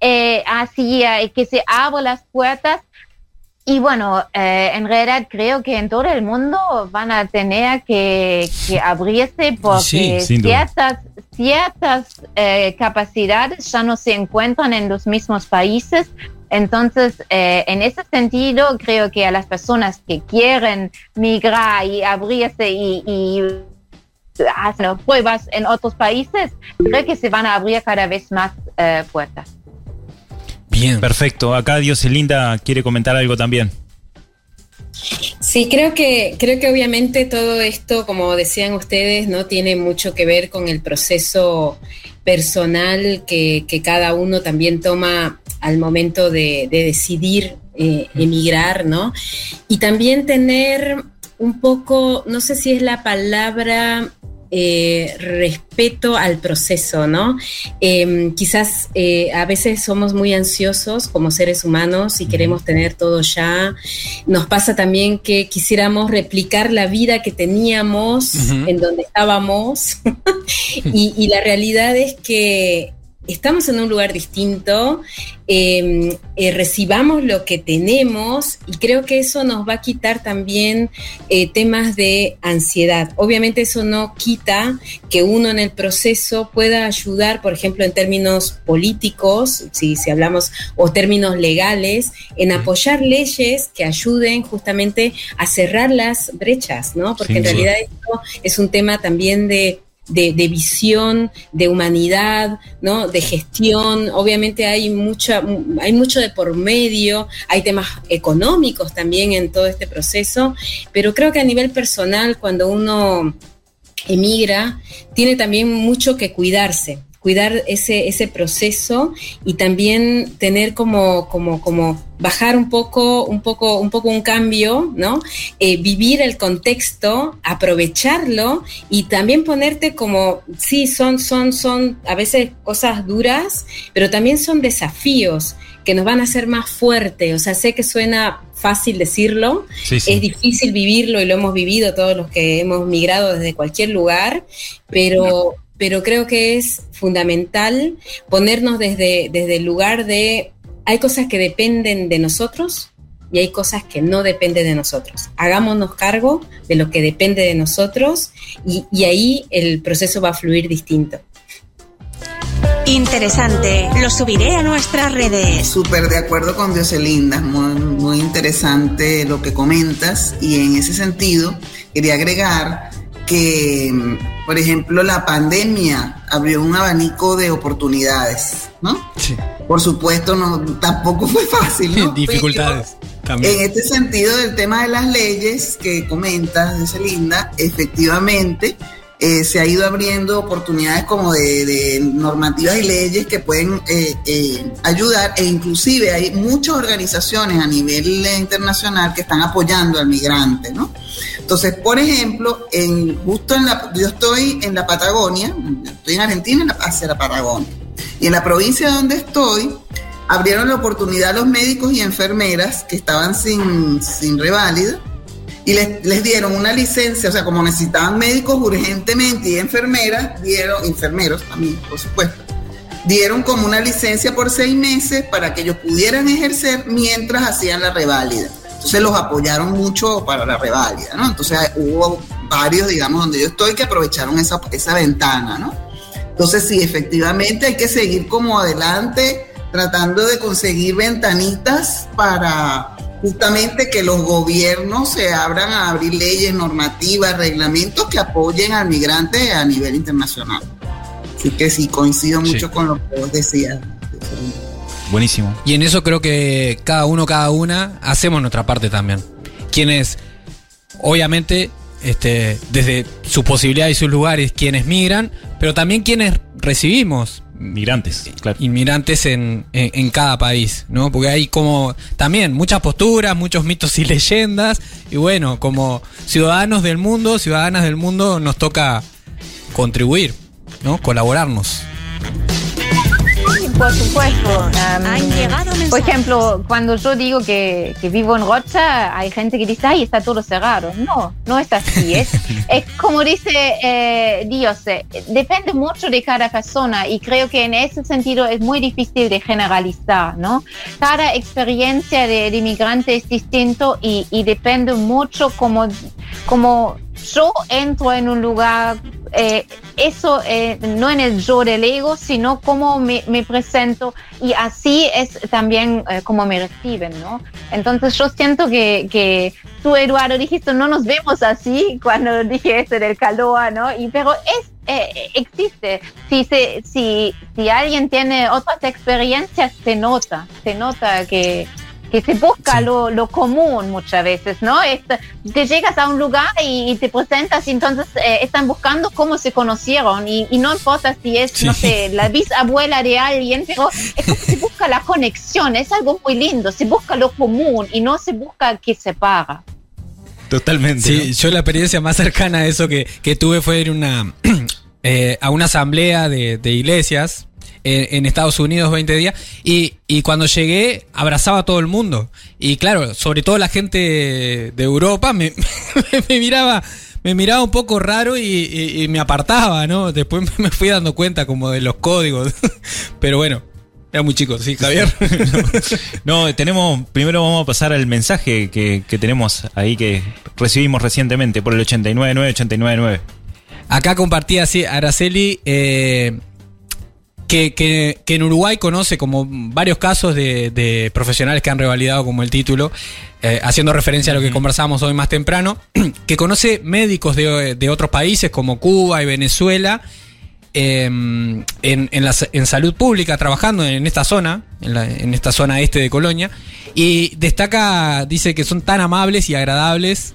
eh, así que se abren las puertas. Y bueno, en realidad creo que en todo el mundo van a tener que, que abrirse porque ciertas, ciertas eh, capacidades ya no se encuentran en los mismos países. Entonces, eh, en ese sentido, creo que a las personas que quieren migrar y abrirse y, y hacer pruebas en otros países, creo que se van a abrir cada vez más eh, puertas. Bien. Perfecto. Acá Dioselinda quiere comentar algo también. Sí, creo que, creo que obviamente todo esto, como decían ustedes, no tiene mucho que ver con el proceso personal que, cada uno también toma al momento de, decidir eh, emigrar, ¿no? Y también tener un poco, no sé si es la palabra eh, respeto al proceso, ¿no? Em, quizás eh, a veces somos muy ansiosos como seres humanos y queremos tener todo ya. Nos pasa también que quisiéramos replicar la vida que teníamos en donde estábamos y la realidad es que estamos en un lugar distinto, em, eh, recibamos lo que tenemos y creo que eso nos va a quitar también eh, temas de ansiedad. Obviamente eso no quita que uno en el proceso pueda ayudar, por ejemplo, en términos políticos, si, si hablamos, o términos legales, en apoyar leyes que ayuden justamente a cerrar las brechas, ¿no? Porque en realidad esto es un tema también de de, visión, de humanidad, ¿no? De gestión. Obviamente hay mucha, hay mucho de por medio, hay temas económicos también en todo este proceso, pero creo que a nivel personal, cuando uno emigra, tiene también mucho que cuidarse cuidar ese, ese proceso y también tener como, como, como bajar un poco, un poco, un poco un cambio, ¿no? Eh, vivir el contexto, aprovecharlo y también ponerte como, sí, son, son, son a veces cosas duras, pero también son desafíos que nos van a hacer más fuertes. O sea, sé que suena fácil decirlo, es difícil vivirlo y lo hemos vivido todos los que hemos migrado desde cualquier lugar, pero pero creo que es fundamental ponernos desde, desde el lugar de hay cosas que dependen de nosotros y hay cosas que no dependen de nosotros. Hagámonos cargo de lo que depende de nosotros y, ahí el proceso va a fluir distinto. Interesante, lo subiré a nuestras redes. Súper de acuerdo con Dioselinda, muy, muy interesante lo que comentas y en ese sentido quería agregar que, por ejemplo, la pandemia abrió un abanico de oportunidades, ¿no? Sí. Por supuesto, no, tampoco fue fácil, ¿no? Dificultades. también. En este sentido, del tema de las leyes que comentas, dice Linda, efectivamente eh, se ha ido abriendo oportunidades como de, normativas y leyes que pueden eh, eh, ayudar e inclusive hay muchas organizaciones a nivel internacional que están apoyando al migrante, ¿no? Entonces, por ejemplo, en, justo en la, yo estoy en la Patagonia, estoy en Argentina, hacia la Patagonia, y en la provincia donde estoy, abrieron la oportunidad a los médicos y enfermeras que estaban sin, sin y les, dieron una licencia, o sea, como necesitaban médicos urgentemente y enfermeras, dieron, enfermeros también, por supuesto, dieron como una licencia por seis meses para que ellos pudieran ejercer mientras hacían la reválida. Entonces los apoyaron mucho para la reválida, ¿no? Entonces hubo varios, digamos, donde yo estoy que aprovecharon esa, esa ventana, ¿no? Entonces sí, efectivamente hay que seguir como adelante tratando de conseguir ventanitas para justamente que los gobiernos se abran a abrir leyes, normativas, reglamentos que apoyen al migrante a nivel internacional. Así que sí, coincido mucho con lo que vos decías. Buenísimo. Y en eso creo que cada uno, cada una, hacemos nuestra parte también. Quienes, obviamente, este, desde su posibilidad y sus lugares, quienes migran, pero también quienes recibimos Migrantes, claro. inmigrantes en, en- en cada país, ¿no? Porque hay como también muchas posturas, muchos mitos y leyendas, y bueno, como ciudadanos del mundo, ciudadanas del mundo, nos toca contribuir, ¿no? Colaborarnos. Por supuesto. Am, Han llegado por mensajes. ejemplo, cuando yo digo que, que vivo en Rocha, hay gente que dice, ay, está todo cerrado. No, no es así. Es, es como dice eh, Dios, eh, depende mucho de cada persona y creo que en ese sentido es muy difícil de generalizar, ¿no? Cada experiencia de, de inmigrante es distinto y, y depende mucho como, como yo entro en un lugar eh, eso eh, no en el yo del ego, sino cómo me, presento y así es también eh, me reciben, ¿no? Entonces yo siento que, que tú, Eduardo, dijiste, no nos vemos así cuando dije esto del Caloa, ¿no? Y, pero es, eh, existe. Si, se, si, si alguien tiene otras experiencias, se nota, se nota que, que se busca Sí. lo, lo común muchas veces, ¿no? Est- te llegas a un lugar y, y te presentas y entonces eh, están buscando cómo se conocieron y, y no importa si es, no Sí. sé, la bisabuela de alguien, pero es como se busca la conexión, es algo muy lindo, se busca lo común y no se busca que se paga. Totalmente. Sí, yo la experiencia más cercana a eso que, que tuve fue ir una, eh, a una asamblea de, de iglesias en, en Estados Unidos 20 días y, y cuando llegué abrazaba a todo el mundo. Y claro, sobre todo la gente de Europa me, me miraba me miraba un poco raro y, y- y me apartaba, ¿no? Después me fui dando cuenta como de los códigos. Pero bueno, era muy chico, sí, Javier. No, tenemos, primero vamos a pasar al mensaje que, que tenemos ahí que recibimos recientemente por el 899-899. Acá compartía así Araceli eh, que, que- que en Uruguay conoce como varios casos de, de profesionales que han revalidado como el título, eh, haciendo referencia a lo que conversamos hoy más temprano, que conoce médicos de, de otros países como Cuba y Venezuela. eh, en, en la- en salud pública trabajando en esta zona, en, la- en esta zona este de Colonia, y destaca, dice que son tan amables y agradables,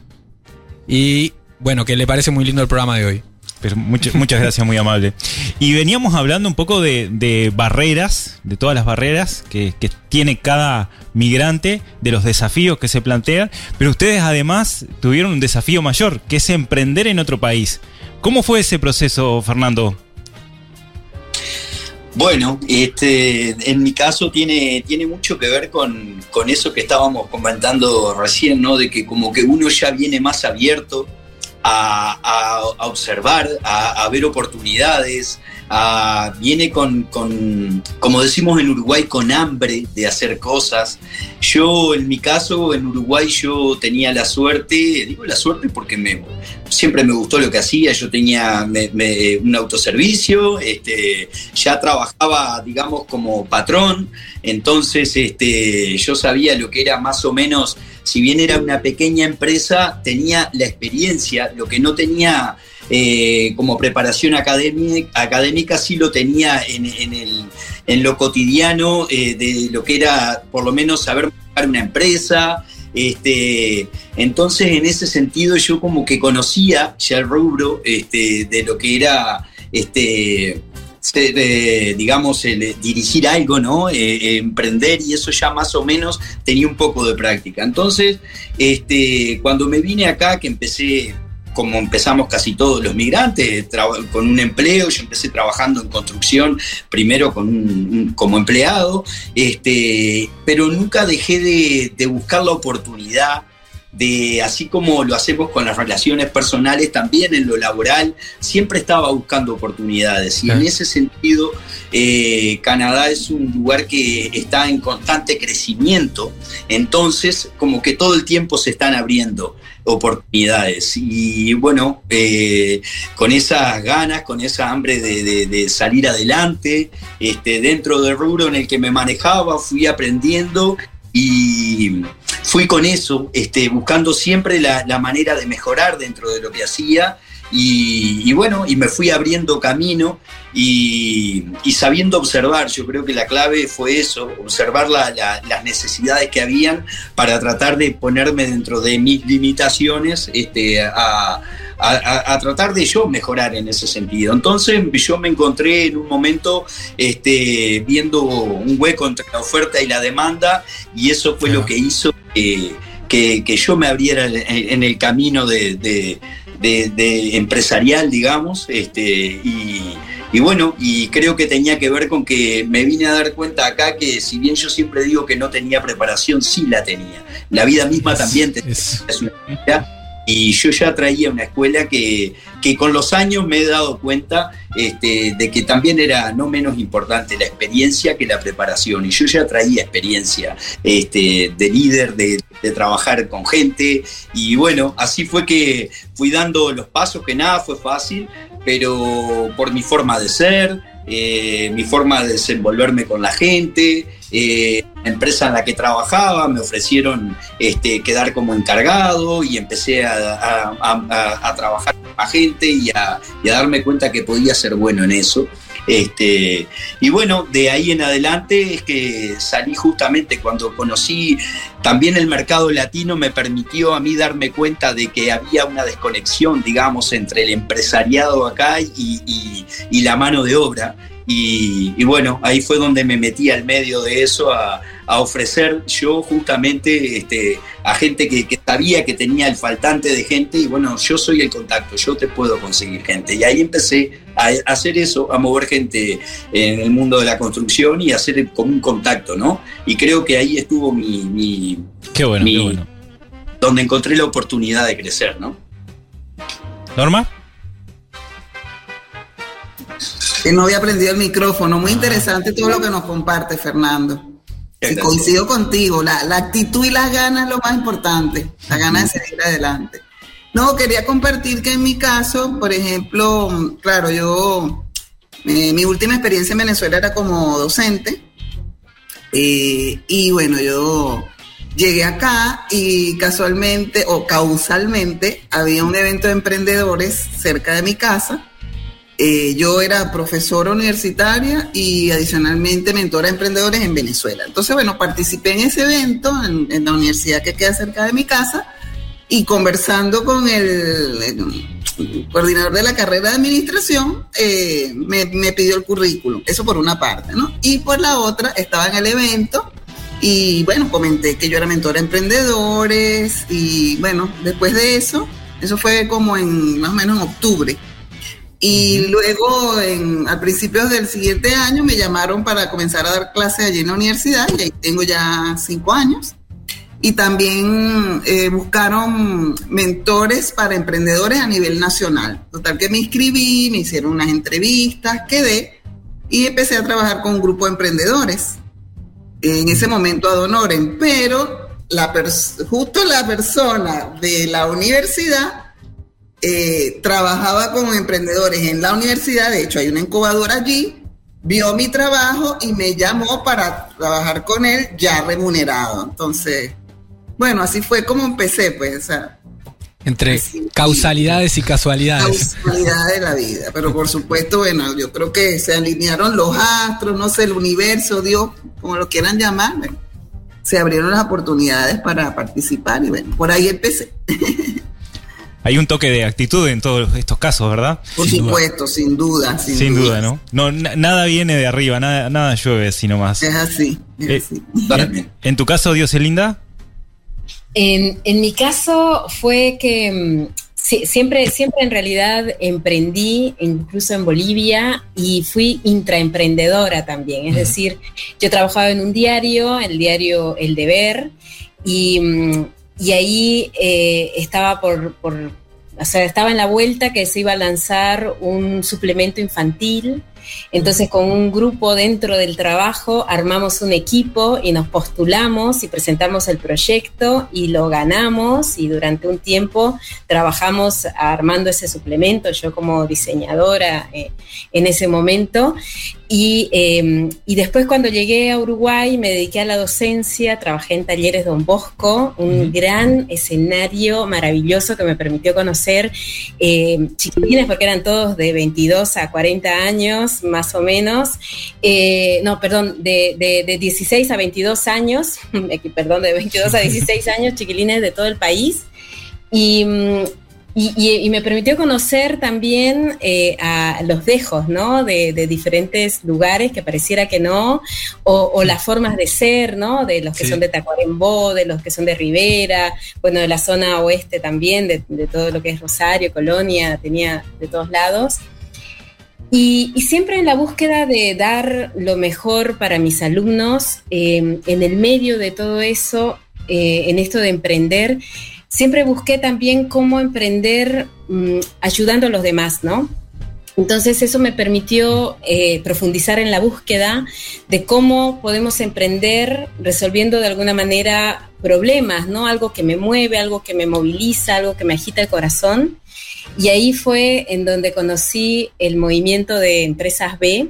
y bueno, que le parece muy lindo el programa de hoy. Pero much- muchas gracias, muy amable. Y veníamos hablando un poco de, de barreras, de todas las barreras que, que tiene cada migrante, de los desafíos que se plantean, pero ustedes además tuvieron un desafío mayor, que es emprender en otro país. ¿Cómo fue ese proceso, Fernando? Bueno, este, en mi caso tiene, tiene mucho que ver con, con eso que estábamos comentando recién, ¿no? De que como que uno ya viene más abierto a, observar, a ver oportunidades, a- viene con, con, como decimos en Uruguay, con hambre de hacer cosas. Yo, en mi caso, en Uruguay yo tenía la suerte, digo la suerte porque me, siempre me gustó lo que hacía, yo tenía un autoservicio, este, ya trabajaba, digamos, como patrón, entonces este, yo sabía lo que era más o menos, si bien era una pequeña empresa, tenía la experiencia, lo que no tenía eh, como preparación académica, sí lo tenía en, lo cotidiano eh, de lo que era por lo menos saber manejar una empresa. Este, entonces, en ese sentido, yo como que conocía ya el rubro este, de lo que era este, eh, digamos, el, dirigir algo, ¿no? Emprender y eso ya más o menos tenía un poco de práctica. Entonces, este, cuando me vine acá, que empecé, como empezamos casi todos los migrantes, con un empleo, yo empecé trabajando en construcción, primero con un- como empleado, este, pero nunca dejé de, de buscar la oportunidad de, así como lo hacemos con las relaciones personales, también en lo laboral, siempre estaba buscando oportunidades. Y en ese sentido, eh, Canadá es un lugar que está en constante crecimiento, entonces como que todo el tiempo se están abriendo oportunidades. Y bueno, eh, con esas ganas, con esa hambre de, salir adelante, este, dentro del rubro en el que me manejaba, fui aprendiendo y fui con eso, este, buscando siempre la manera de mejorar dentro de lo que hacía y, y, bueno, y me fui abriendo camino y, y, sabiendo observar. Yo creo que la clave fue eso, observar la, la, las necesidades que habían para tratar de ponerme dentro de mis limitaciones este, a, a, a, tratar de yo mejorar en ese sentido. Entonces yo me encontré en un momento este, viendo un hueco entre la oferta y la demanda y eso fue lo que hizo que, que, que yo me abriera en, en el camino de, de de, de, empresarial, digamos, este, y, y, bueno, y creo que tenía que ver con que me vine a dar cuenta acá que si bien yo siempre digo que no tenía preparación, sí la tenía. La vida misma también tenía y yo ya traía una escuela que, que, con los años me he dado cuenta este, de que también era no menos importante la experiencia que la preparación. Y yo ya traía experiencia este, de líder, de, de trabajar con gente. Y bueno, así fue que fui dando los pasos, que nada fue fácil, pero por mi forma de ser, eh, mi forma de desenvolverme con la gente, eh, la empresa en la que trabajaba me ofrecieron este, quedar como encargado y empecé a, a, trabajar con la gente y a, darme cuenta que podía ser bueno en eso. Este, y bueno, de ahí en adelante es que salí justamente cuando conocí también el mercado latino, me permitió a mí darme cuenta de que había una desconexión, digamos, entre el empresariado acá y, y, y la mano de obra. Y, y, bueno, ahí fue donde me metí al medio de eso a, a ofrecer yo justamente este, a gente que, que, sabía que tenía el faltante de gente y bueno, yo soy el contacto, yo te puedo conseguir gente. Y ahí empecé a hacer eso, a mover gente en el mundo de la construcción y a hacer como un contacto, ¿no? Y creo que ahí estuvo mi... mi qué bueno, mi, qué bueno. Donde encontré la oportunidad de crecer, ¿no? Norma. Que no había aprendido el micrófono. Muy interesante todo lo que nos comparte, Fernando. Coincido contigo, la, la, actitud y las ganas es lo más importante, la gana de seguir adelante. No, quería compartir que en mi caso, por ejemplo, claro, yo, eh, mi última experiencia en Venezuela era como docente, eh, y bueno, yo llegué acá y casualmente o causalmente había un evento de emprendedores cerca de mi casa eh, yo era profesora universitaria y adicionalmente mentora de emprendedores en Venezuela. Entonces, bueno, participé en ese evento en, en la universidad que queda cerca de mi casa y conversando con el, el coordinador de la carrera de administración, eh, me, me, pidió el currículum. Eso por una parte, ¿no? Y por la otra, estaba en el evento y bueno, comenté que yo era mentora de emprendedores y bueno, después de eso, eso fue como en más o menos en octubre y luego, en, a principios del siguiente año, me llamaron para comenzar a dar clases allí en la universidad, y ahí tengo ya cinco años. Y también eh, buscaron mentores para emprendedores a nivel nacional. Total que me inscribí, me hicieron unas entrevistas, quedé y empecé a trabajar con un grupo de emprendedores. En ese momento a Donoren, pero la justo la persona de la universidad eh, trabajaba con emprendedores en la universidad, de hecho hay una incubadora allí, vio mi trabajo y me llamó para trabajar con él ya remunerado. Entonces, bueno, así fue como empecé, pues, o sea, entre así, causalidades y casualidades. Causalidades de la vida, pero por supuesto, bueno, yo creo que se alinearon los astros, no sé, el universo, Dios, como lo quieran llamar, bueno, se abrieron las oportunidades para participar y bueno, por ahí empecé. Hay un toque de actitud en todos estos casos, ¿verdad? Por sin supuesto, duda. sin duda. Sin, sin duda, ¿no? no nada viene de arriba, nada, nada llueve, sino más. Es así. Es eh, así. En, en, tu caso, Dioselinda? En, en mi caso fue que mm, sí, siempre, siempre en realidad emprendí, incluso en Bolivia, y fui intraemprendedora también. Es uh -huh. decir, yo trabajaba en un diario, el diario El Deber, y mm, y ahí eh, estaba por, por, o sea, estaba en la vuelta que se iba a lanzar un suplemento infantil Entonces con un grupo dentro del trabajo armamos un equipo y nos postulamos y presentamos el proyecto y lo ganamos y durante un tiempo trabajamos armando ese suplemento, yo como diseñadora eh, en ese momento. Y, em, y, después cuando llegué a Uruguay me dediqué a la docencia, trabajé en Talleres Don Bosco, un gran escenario maravilloso que me permitió conocer eh, chiquilines, porque eran todos de 22 a 40 años, más o menos, eh, no, perdón, de, de, de, 16 a 22 años, perdón, de 22 a 16 años, chiquilines de todo el país. Y, y, me permitió conocer también eh, a los dejos, ¿no? De, diferentes lugares que pareciera que no, o, las formas de ser, ¿no? De los que son de Tacuarembó, de los que son de Rivera, bueno, de la zona oeste también, de, todo lo que es Rosario, Colonia, tenía de todos lados. Y, siempre en la búsqueda de dar lo mejor para mis alumnos, eh, en el medio de todo eso, eh, en esto de emprender, siempre busqué también cómo emprender mm, ayudando a los demás, ¿no? Entonces eso me permitió eh, profundizar en la búsqueda de cómo podemos emprender resolviendo de alguna manera problemas, ¿no? Algo que me mueve, algo que me moviliza, algo que me agita el corazón. Y ahí fue en donde conocí el movimiento de empresas B,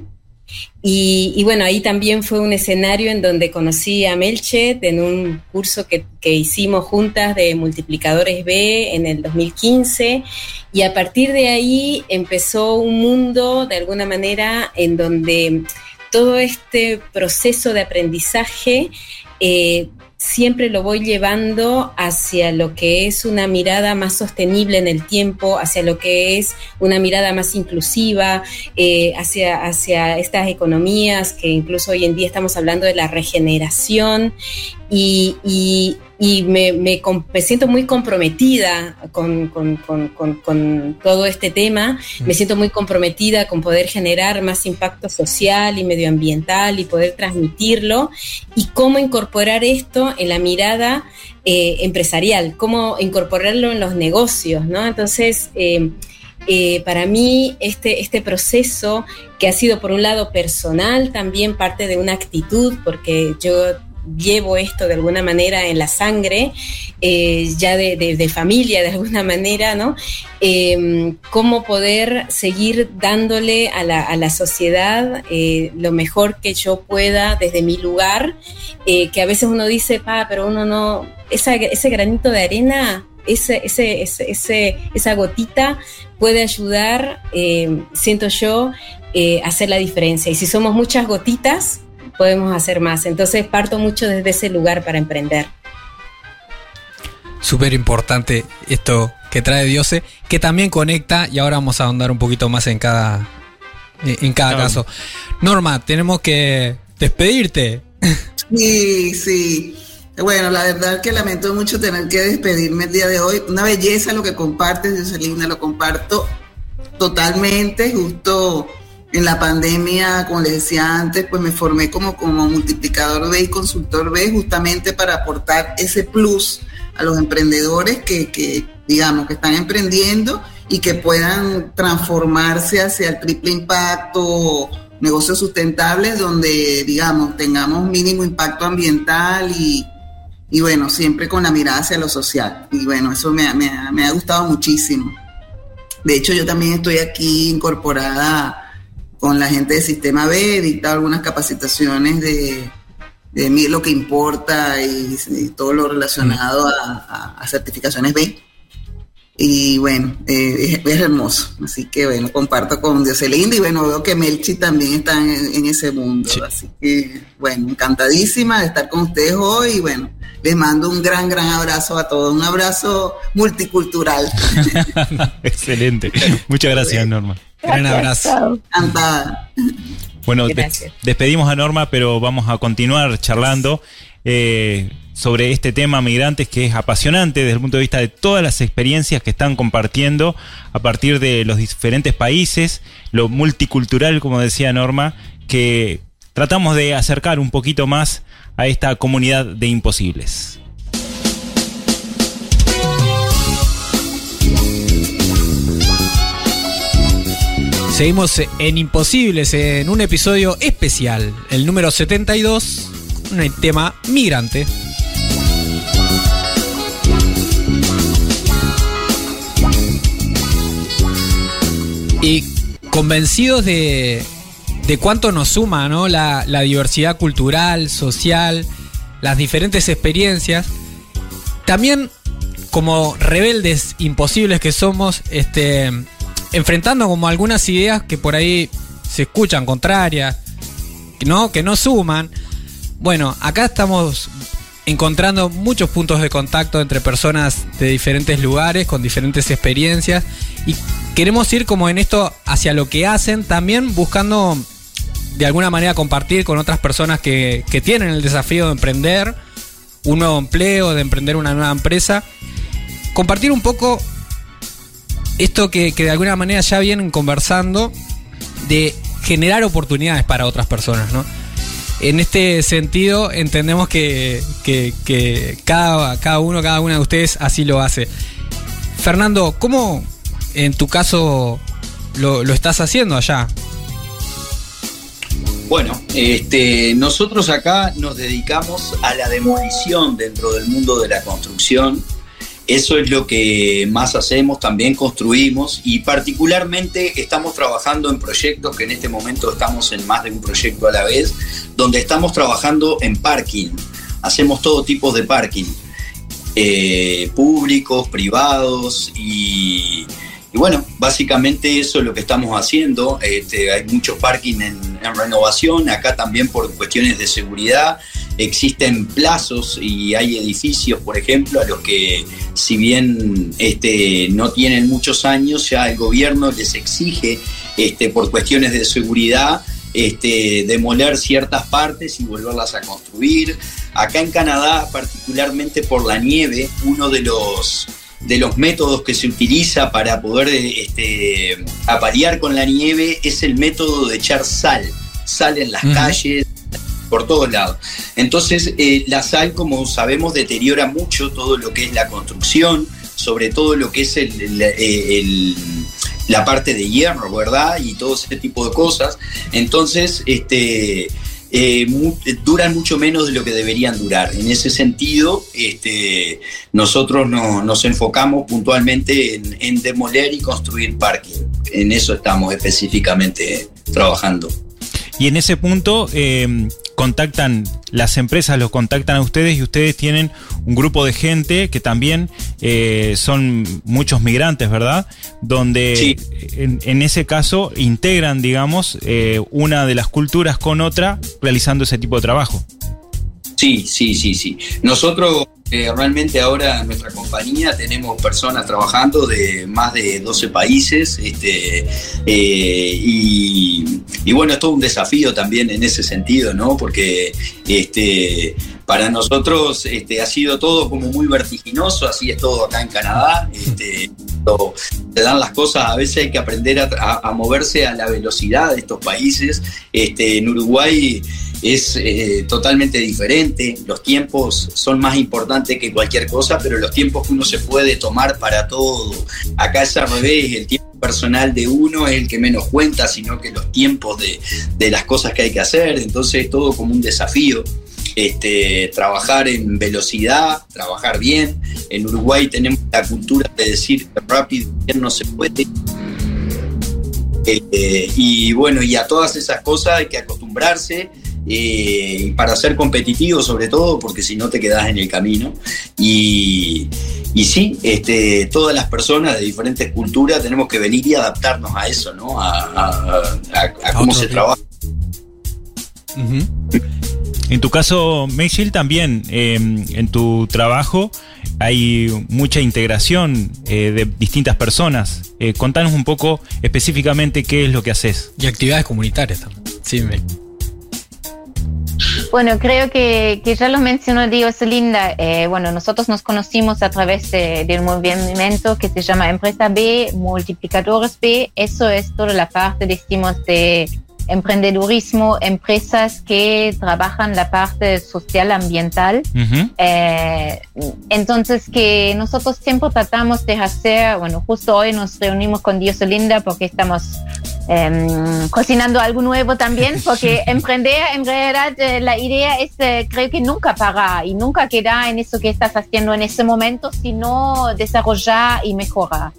y, bueno, ahí también fue un escenario en donde conocí a Melchet en un curso que, hicimos juntas de multiplicadores B en el 2015 y a partir de ahí empezó un mundo de alguna manera en donde todo este proceso de aprendizaje eh, siempre lo voy llevando hacia lo que es una mirada más sostenible en el tiempo, hacia lo que es una mirada más inclusiva, eh, hacia, hacia estas economías que incluso hoy en día estamos hablando de la regeneración y, y me, me, siento muy comprometida con, con, con, todo este tema, me siento muy comprometida con poder generar más impacto social y medioambiental y poder transmitirlo y cómo incorporar esto en la mirada eh, empresarial, cómo incorporarlo en los negocios, ¿no? Entonces, eh, eh, para mí este, este proceso que ha sido por un lado personal, también parte de una actitud, porque yo llevo esto de alguna manera en la sangre, eh, ya de, familia de alguna manera, ¿no? Em, cómo poder seguir dándole a la, sociedad eh, lo mejor que yo pueda desde mi lugar, eh, que a veces uno dice, pa, pero uno no, ese granito de arena, ese, ese, ese, esa gotita puede ayudar, siento yo, a hacer la diferencia. Y si somos muchas gotitas, podemos hacer más. Entonces parto mucho desde ese lugar para emprender. Súper importante esto que trae Diose, que también conecta, y ahora vamos a ahondar un poquito más en cada, en cada caso. Norma, tenemos que despedirte. Sí, sí. Bueno, la verdad que lamento mucho tener que despedirme el día de hoy. Una belleza lo que compartes, Jocelyn, lo comparto totalmente. Justo en la pandemia, como les decía antes, pues me formé como, como multiplicador B y consultor B justamente para aportar ese plus a los emprendedores que, que, digamos, que están emprendiendo y que puedan transformarse hacia el triple impacto, negocios sustentables donde, digamos, tengamos mínimo impacto ambiental y, y bueno, siempre con la mirada hacia lo social. Y bueno, eso me, me, me ha gustado muchísimo. De hecho, yo también estoy aquí incorporada con la gente de Sistema B, he dictado algunas capacitaciones de, de mí lo que importa y, todo lo relacionado a, certificaciones B. Y bueno, eh, es, hermoso. Así que bueno, comparto con Dioselinda y bueno, veo que Melchi también está en, ese mundo. Así que bueno, encantadísima de estar con ustedes hoy y bueno, les mando un gran, gran abrazo a todos. Un abrazo multicultural. Excelente. Muchas gracias, Norma. Gran abrazo. Bueno, despedimos a Norma, pero vamos a continuar charlando eh, sobre este tema migrantes que es apasionante desde el punto de vista de todas las experiencias que están compartiendo a partir de los diferentes países, lo multicultural, como decía Norma, que tratamos de acercar un poquito más a esta comunidad de imposibles. Seguimos en Imposibles en un episodio especial, el número 72, un tema migrante. Y convencidos de, de cuánto nos suma ¿no? la, la diversidad cultural, social, las diferentes experiencias. También como rebeldes imposibles que somos, este, enfrentando como algunas ideas que por ahí se escuchan contrarias, ¿no? que no suman. Bueno, acá estamos encontrando muchos puntos de contacto entre personas de diferentes lugares, con diferentes experiencias, y queremos ir como en esto hacia lo que hacen, también buscando de alguna manera compartir con otras personas que, que tienen el desafío de emprender un nuevo empleo, de emprender una nueva empresa. Compartir un poco esto que, que de alguna manera ya vienen conversando de generar oportunidades para otras personas, ¿no? En este sentido, entendemos que, que- cada, cada uno, cada una de ustedes así lo hace. Fernando, ¿cómo en tu caso lo, lo estás haciendo allá? Bueno, este, nosotros acá nos dedicamos a la demolición dentro del mundo de la construcción. Eso es lo que más hacemos, también construimos y particularmente estamos trabajando en proyectos que en este momento estamos en más de un proyecto a la vez, donde estamos trabajando en parking. Hacemos todo tipo de parking, eh, públicos, privados y, bueno, básicamente eso es lo que estamos haciendo. Este, hay mucho parking en renovación, acá también por cuestiones de seguridad. Existen plazos y hay edificios, por ejemplo, a los que si bien este, no tienen muchos años, ya el gobierno les exige este, por cuestiones de seguridad este, demoler ciertas partes y volverlas a construir. Acá en Canadá, particularmente por la nieve, uno de los de los métodos que se utiliza para poder este, con la nieve es el método de echar sal, sal en las calles, por todos lados. Entonces, eh, la sal, como sabemos, deteriora mucho todo lo que es la construcción, sobre todo lo que es el- la parte de hierro, ¿verdad? Y todo ese tipo de cosas. Entonces, este, eh, duran mucho menos de lo que deberían durar. En ese sentido, este, nosotros no- nos enfocamos puntualmente en, demoler y construir parking. En eso estamos específicamente trabajando. Y en ese punto eh, contactan, las empresas los contactan a ustedes y ustedes tienen un grupo de gente que también eh, son muchos migrantes, ¿verdad? Donde Sí. en, en ese caso integran, digamos, eh, una de las culturas con otra realizando ese tipo de trabajo. Sí, sí, sí, sí. Nosotros eh, realmente ahora en nuestra compañía tenemos personas trabajando de más de 12 países este, eh, y, bueno, es todo un desafío también en ese sentido, ¿no? Porque este, para nosotros este, ha sido todo como muy vertiginoso, así es todo acá en Canadá. Este, cuando te dan las cosas, a veces hay que aprender a moverse a la velocidad de estos países. Este, en Uruguay es eh, totalmente diferente, los tiempos son más importantes que cualquier cosa, pero los tiempos que uno se puede tomar para todo, acá es al revés, el tiempo personal de uno es el que menos cuenta, sino que los tiempos de, de las cosas que hay que hacer, entonces es todo como un desafío. Este, trabajar en velocidad, trabajar bien. En Uruguay tenemos la cultura de decir que rápido no se puede. Eh, y bueno, y a todas esas cosas hay que acostumbrarse eh, para ser competitivo sobre todo, porque si no te quedas en el camino. Y, y sí, este, todas las personas de diferentes culturas tenemos que venir y adaptarnos a eso, ¿no? A, a- a- a cómo se tipo. trabaja. En tu caso, Meishil, también eh, en tu trabajo hay mucha integración eh, de distintas personas. Eh, contanos un poco específicamente qué es lo que haces. Y actividades comunitarias también. Sí, me- Bueno, creo que, que ya lo mencionó Dios Linda. Eh, bueno, nosotros nos conocimos a través de, de un movimiento que se llama Empresa B, Multiplicadores B. Eso es toda la parte, decimos, de emprendedurismo, empresas que trabajan la parte social ambiental. Eh, entonces que nosotros siempre tratamos de hacer, bueno, justo hoy nos reunimos con Dios Linda porque estamos em, cocinando algo nuevo también, porque emprender en realidad eh, la idea es, eh, creo que nunca parar y nunca quedar en eso que estás haciendo en ese momento, sino desarrollar y mejorar.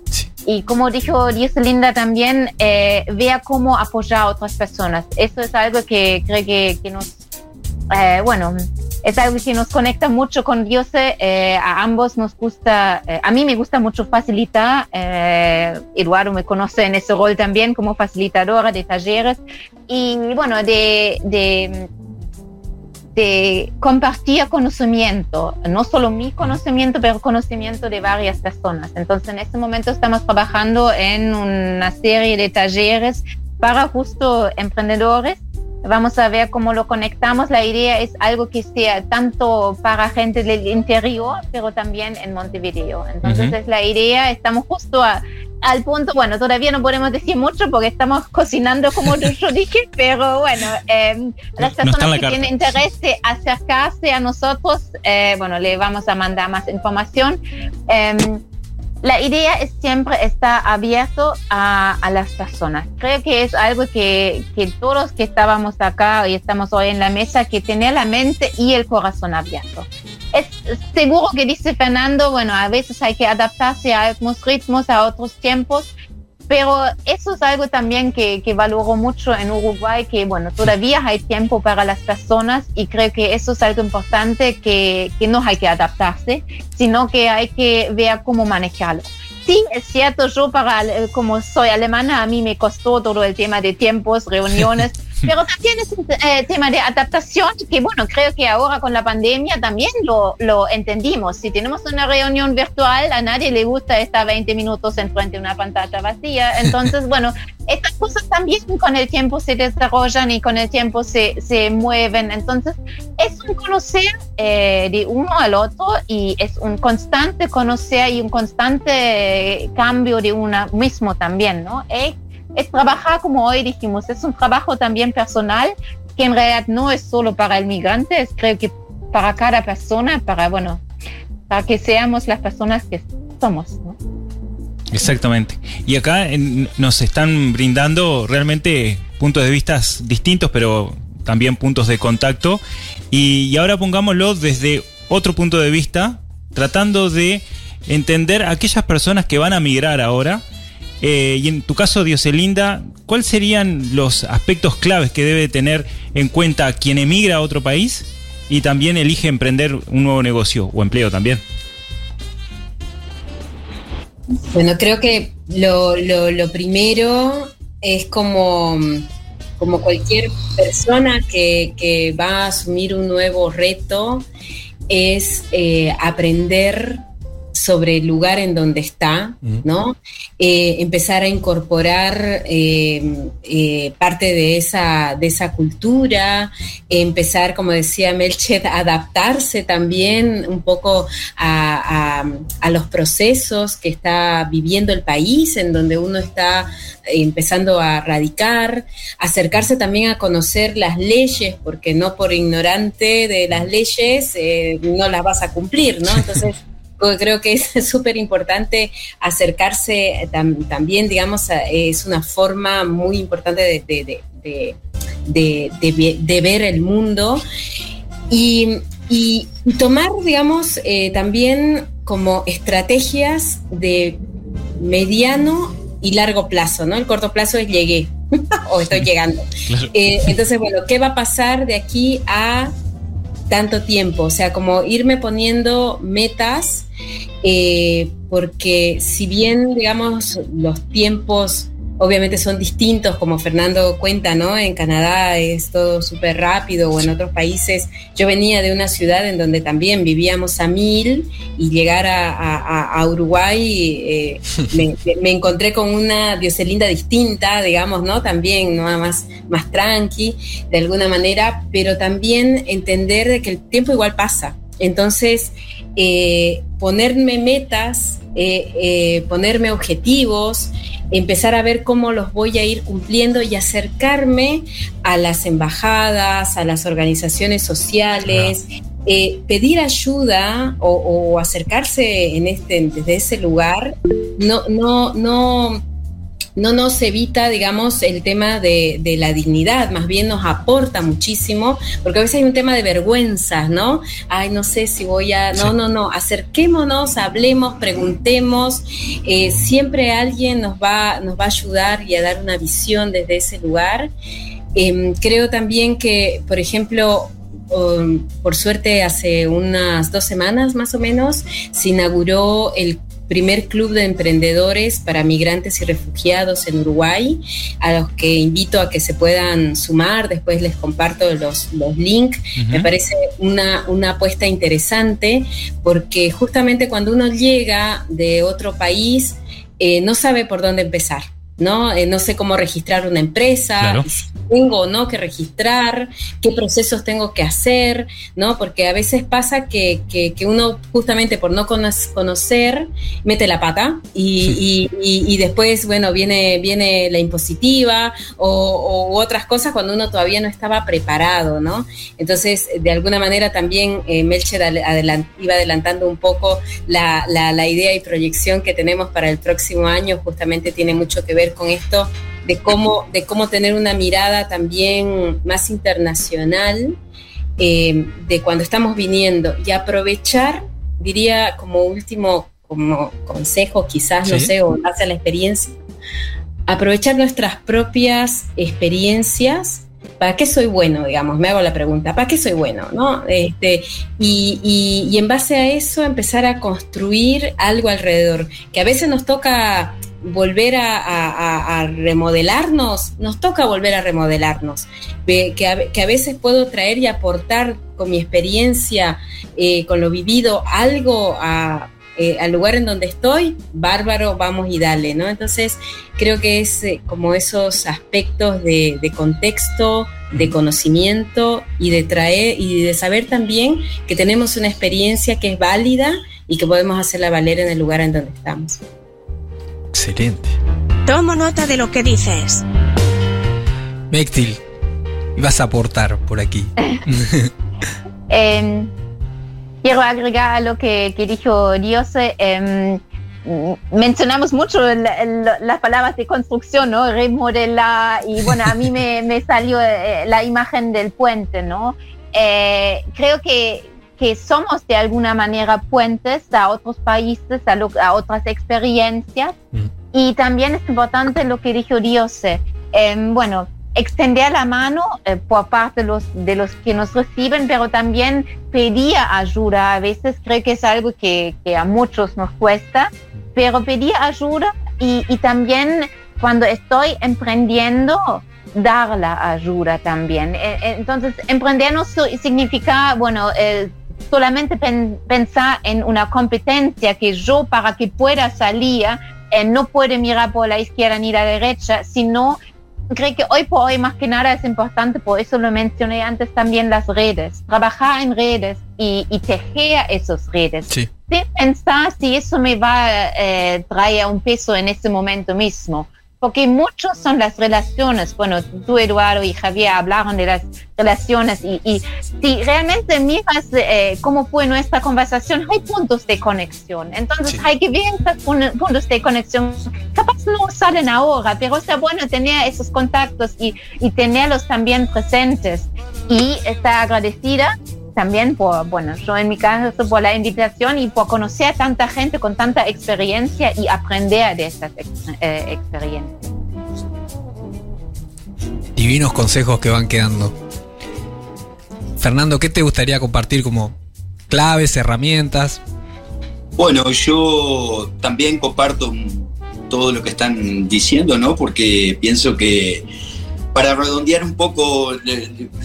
Y como dijo Linda también, eh, vea cómo apoyar a otras personas. Eso es algo que creo que, que nos, eh, bueno, es algo que nos conecta mucho con Dios. Eh, a ambos nos gusta, eh, a mí me gusta mucho facilitar. Eh, Eduardo me conoce en ese rol también como facilitadora de talleres. Y bueno, de, de de compartir conocimiento, no solo mi conocimiento, pero conocimiento de varias personas. Entonces, en este momento estamos trabajando en una serie de talleres para justo emprendedores. Vamos a ver cómo lo conectamos. La idea es algo que sea tanto para gente del interior, pero también en Montevideo. Entonces, es la idea. Estamos justo a, al punto, bueno, todavía no podemos decir mucho porque estamos cocinando, como yo dije, pero bueno, eh, las personas que tienen interés de acercarse a nosotros, eh, bueno, le vamos a mandar más información. Eh, la idea es siempre estar abierto a, a, las personas. Creo que es algo que, que, todos que estábamos acá y estamos hoy en la mesa, que tener la mente y el corazón abierto. Seguro que dice Fernando, bueno, a veces hay que adaptarse a algunos ritmos, a otros tiempos, pero eso es algo también que, que valoro mucho en Uruguay, que bueno, todavía hay tiempo para las personas y creo que eso es algo importante que, que no hay que adaptarse, sino que hay que ver cómo manejarlo. Sí, es cierto, yo para, como soy alemana, a mí me costó todo el tema de tiempos, reuniones. Pero también es un eh, tema de adaptación que, bueno, creo que ahora con la pandemia también lo, lo entendimos. Si tenemos una reunión virtual, a nadie le gusta estar 20 minutos enfrente de una pantalla vacía. Entonces, bueno, estas cosas también con el tiempo se desarrollan y con el tiempo se, se mueven. Entonces, es un conocer eh, de uno al otro y es un constante conocer y un constante cambio de uno mismo también, ¿no? Es es trabajar, como hoy dijimos, es un trabajo también personal que en realidad no es solo para el migrante, es creo que para cada persona, para, bueno, para que seamos las personas que somos, ¿no? Exactamente. Y acá en, nos están brindando realmente puntos de vista distintos, pero también puntos de contacto. Y, y ahora pongámoslo desde otro punto de vista, tratando de entender a aquellas personas que van a migrar ahora eh, y en tu caso, Dioselinda, ¿cuáles serían los aspectos claves que debe tener en cuenta quien emigra a otro país y también elige emprender un nuevo negocio o empleo también? Bueno, creo que lo, primero es como, como cualquier persona que, que, va a asumir un nuevo reto, es eh, aprender sobre el lugar en donde está, ¿no? Eh, empezar a incorporar eh, eh, parte de esa, de esa cultura, empezar, como decía Melchet, a adaptarse también un poco a, a, a, los procesos que está viviendo el país, en donde uno está empezando a radicar, acercarse también a conocer las leyes, porque no por ignorante de las leyes no las vas a cumplir, ¿no? Entonces creo que es súper importante acercarse tam, también, digamos, a, es una forma muy importante de, de, de, de ver el mundo y, y tomar, digamos, eh, también como estrategias de mediano y largo plazo, ¿no? El corto plazo es llegué o estoy llegando. Claro. Eh, entonces, bueno, ¿qué va a pasar de aquí a tanto tiempo, o sea, como irme poniendo metas, eh, porque si bien, digamos, los tiempos obviamente son distintos, como Fernando cuenta, ¿no? En Canadá es todo súper rápido o en otros países. Yo venía de una ciudad en donde también vivíamos a mil y llegar a, a, a Uruguay eh, me, me, encontré con una dioselinda distinta, digamos, ¿no? También, ¿no? Más, más tranqui, de alguna manera, pero también entender de que el tiempo igual pasa. Entonces, eh, ponerme metas, eh, eh, ponerme objetivos, empezar a ver cómo los voy a ir cumpliendo y acercarme a las embajadas, a las organizaciones sociales, eh, pedir ayuda o, o, acercarse en este, desde ese lugar, no, no, no, no nos evita, digamos, el tema de, de, la dignidad, más bien nos aporta muchísimo, porque a veces hay un tema de vergüenzas, ¿no? Ay, no sé si voy a... No, no, no, acerquémonos, hablemos, preguntemos, eh, siempre alguien nos va, nos va a ayudar y a dar una visión desde ese lugar. Eh, creo también que, por ejemplo, um, por suerte hace unas dos semanas más o menos, se inauguró el primer club de emprendedores para migrantes y refugiados en Uruguay, a los que invito a que se puedan sumar, después les comparto los, los links. Uh -huh. Me parece una, una apuesta interesante porque justamente cuando uno llega de otro país, eh, no sabe por dónde empezar. ¿No? Eh, no sé cómo registrar una empresa, claro. si tengo o no que registrar, qué procesos tengo que hacer, ¿no? Porque a veces pasa que, que, que uno justamente por no conocer mete la pata y, y, y, y, después, bueno, viene, viene la impositiva o, o, otras cosas cuando uno todavía no estaba preparado, ¿no? Entonces, de alguna manera también eh, Melcher adelant, iba adelantando un poco la, la, la idea y proyección que tenemos para el próximo año, justamente tiene mucho que ver con esto de cómo, de cómo tener una mirada también más internacional eh, de cuando estamos viniendo y aprovechar, diría como último como consejo quizás, ¿Sí? no sé, o base a la experiencia, aprovechar nuestras propias experiencias ¿para qué soy bueno? Digamos, me hago la pregunta, ¿para qué soy bueno? ¿no? Este, y, y, y, en base a eso empezar a construir algo alrededor, que a veces nos toca volver a, a, a, remodelarnos, nos toca volver a remodelarnos, que a, que a veces puedo traer y aportar con mi experiencia, eh, con lo vivido, algo eh, al lugar en donde estoy, bárbaro, vamos y dale, ¿no? Entonces, creo que es eh, como esos aspectos de, de, contexto, de conocimiento y de traer y de saber también que tenemos una experiencia que es válida y que podemos hacerla valer en el lugar en donde estamos. Excelente. Tomo nota de lo que dices. Mectil, vas a aportar por aquí. eh, quiero agregar a lo que, que dijo Dios. Eh, mencionamos mucho la, la, las palabras de construcción, ¿no? Remodelar, y bueno, a mí me, me salió eh, la imagen del puente, ¿no? Eh, creo que, que somos de alguna manera puentes a otros países, a, lo, a otras experiencias, mm. y también es importante lo que dijo Dios, eh, bueno, extender la mano eh, por parte de los, de los que nos reciben, pero también pedir ayuda. A veces creo que es algo que, que a muchos nos cuesta, pero pedir ayuda y, y también cuando estoy emprendiendo, dar la ayuda también. Entonces, emprender no significa, bueno, eh, solamente pen pensar en una competencia que yo para que pueda salir eh, no puede mirar por la izquierda ni la derecha, sino creo que hoy por hoy más que nada es importante, por eso lo mencioné antes también, las redes, trabajar en redes y, y tejer esas redes. Sí. Sin pensar si eso me va a eh, traer un peso en ese momento mismo. Porque muchos son las relaciones. Bueno, tú, Eduardo y Javier hablaron de las relaciones y, y si realmente miras eh, cómo fue nuestra conversación, hay puntos de conexión. Entonces sí. hay que ver esos puntos de conexión. Capaz no salen ahora, pero está bueno tener esos contactos y, y tenerlos también presentes. Y estar agradecida también por, bueno, yo en mi caso por la invitación y por conocer a tanta gente con tanta experiencia y aprender de estas ex, eh, experiencias. Divinos consejos que van quedando. Fernando, ¿qué te gustaría compartir como claves, herramientas? Bueno, yo también comparto todo lo que están diciendo, ¿no? Porque pienso que para redondear un poco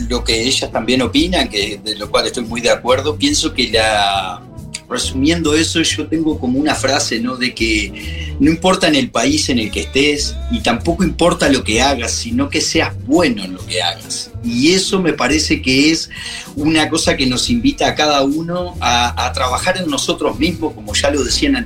lo que ellas también opinan, que de lo cual estoy muy de acuerdo, pienso que la resumiendo eso, yo tengo como una frase, ¿no? De que no importa en el país en el que estés y tampoco importa lo que hagas, sino que seas bueno en lo que hagas. Y eso me parece que es una cosa que nos invita a cada uno a, a trabajar en nosotros mismos, como ya lo decían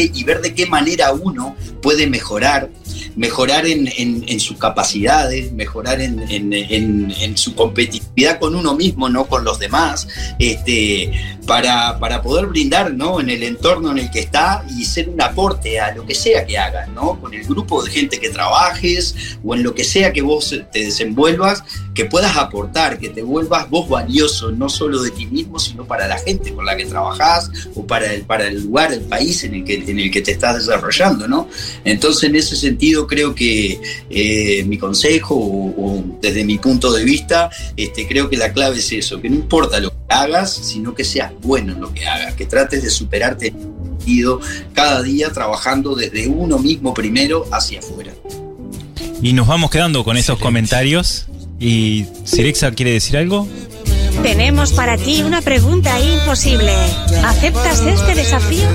y ver de qué manera uno puede mejorar mejorar en, en, en, sus capacidades, mejorar en, en, su competitividad con uno mismo, no con los demás, este, para, para, poder brindar ¿no? en el entorno en el que está y ser un aporte a lo que sea que hagas, ¿no? con el grupo de gente que trabajes o en lo que sea que vos te desenvuelvas, que puedas aportar, que te vuelvas vos valioso, no solo de ti mismo, sino para la gente con la que trabajás o para el, para el lugar, el país en el, que, en el que te estás desarrollando. ¿no? Entonces, en ese sentido, creo que eh, mi consejo o, desde mi punto de vista, este, creo que la clave es eso, que no importa lo que hagas, sino que seas bueno en lo que hagas, que trates de superarte cada día trabajando desde uno mismo primero hacia afuera. Y nos vamos quedando con esos comentarios. ¿Y Sirexa quiere decir algo? Tenemos para ti una pregunta imposible. ¿Aceptas este desafío?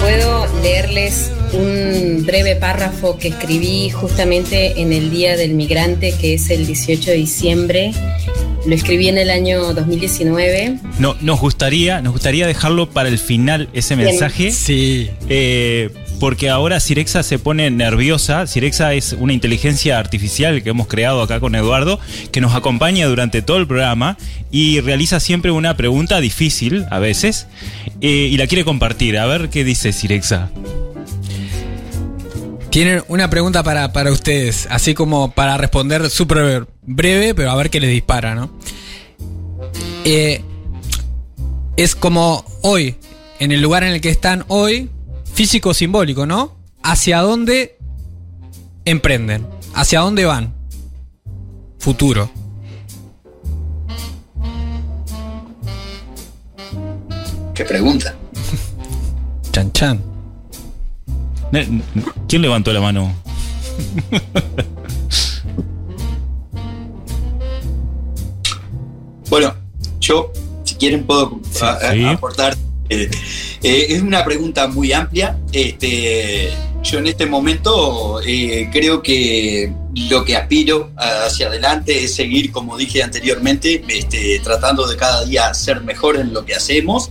Puedo leerles un breve párrafo que escribí justamente en el Día del Migrante, que es el 18 de diciembre. Lo escribí en el año 2019. No, nos gustaría, nos gustaría dejarlo para el final ese mensaje. Sí. Eh, porque ahora Cirexa se pone nerviosa. Cirexa es una inteligencia artificial que hemos creado acá con Eduardo, que nos acompaña durante todo el programa y realiza siempre una pregunta difícil a veces eh, y la quiere compartir. A ver qué dice Cirexa. Tienen una pregunta para, para ustedes, así como para responder súper breve, pero a ver qué les dispara, ¿no? Eh, es como hoy, en el lugar en el que están hoy, físico simbólico, ¿no? ¿Hacia dónde emprenden? ¿Hacia dónde van? Futuro. ¿Qué pregunta? Chan chan. ¿Quién levantó la mano? bueno, yo, si quieren, puedo aportar. Eh, eh, es una pregunta muy amplia. Este, yo en este momento eh, creo que lo que aspiro hacia adelante es seguir, como dije anteriormente, este, tratando de cada día ser mejor en lo que hacemos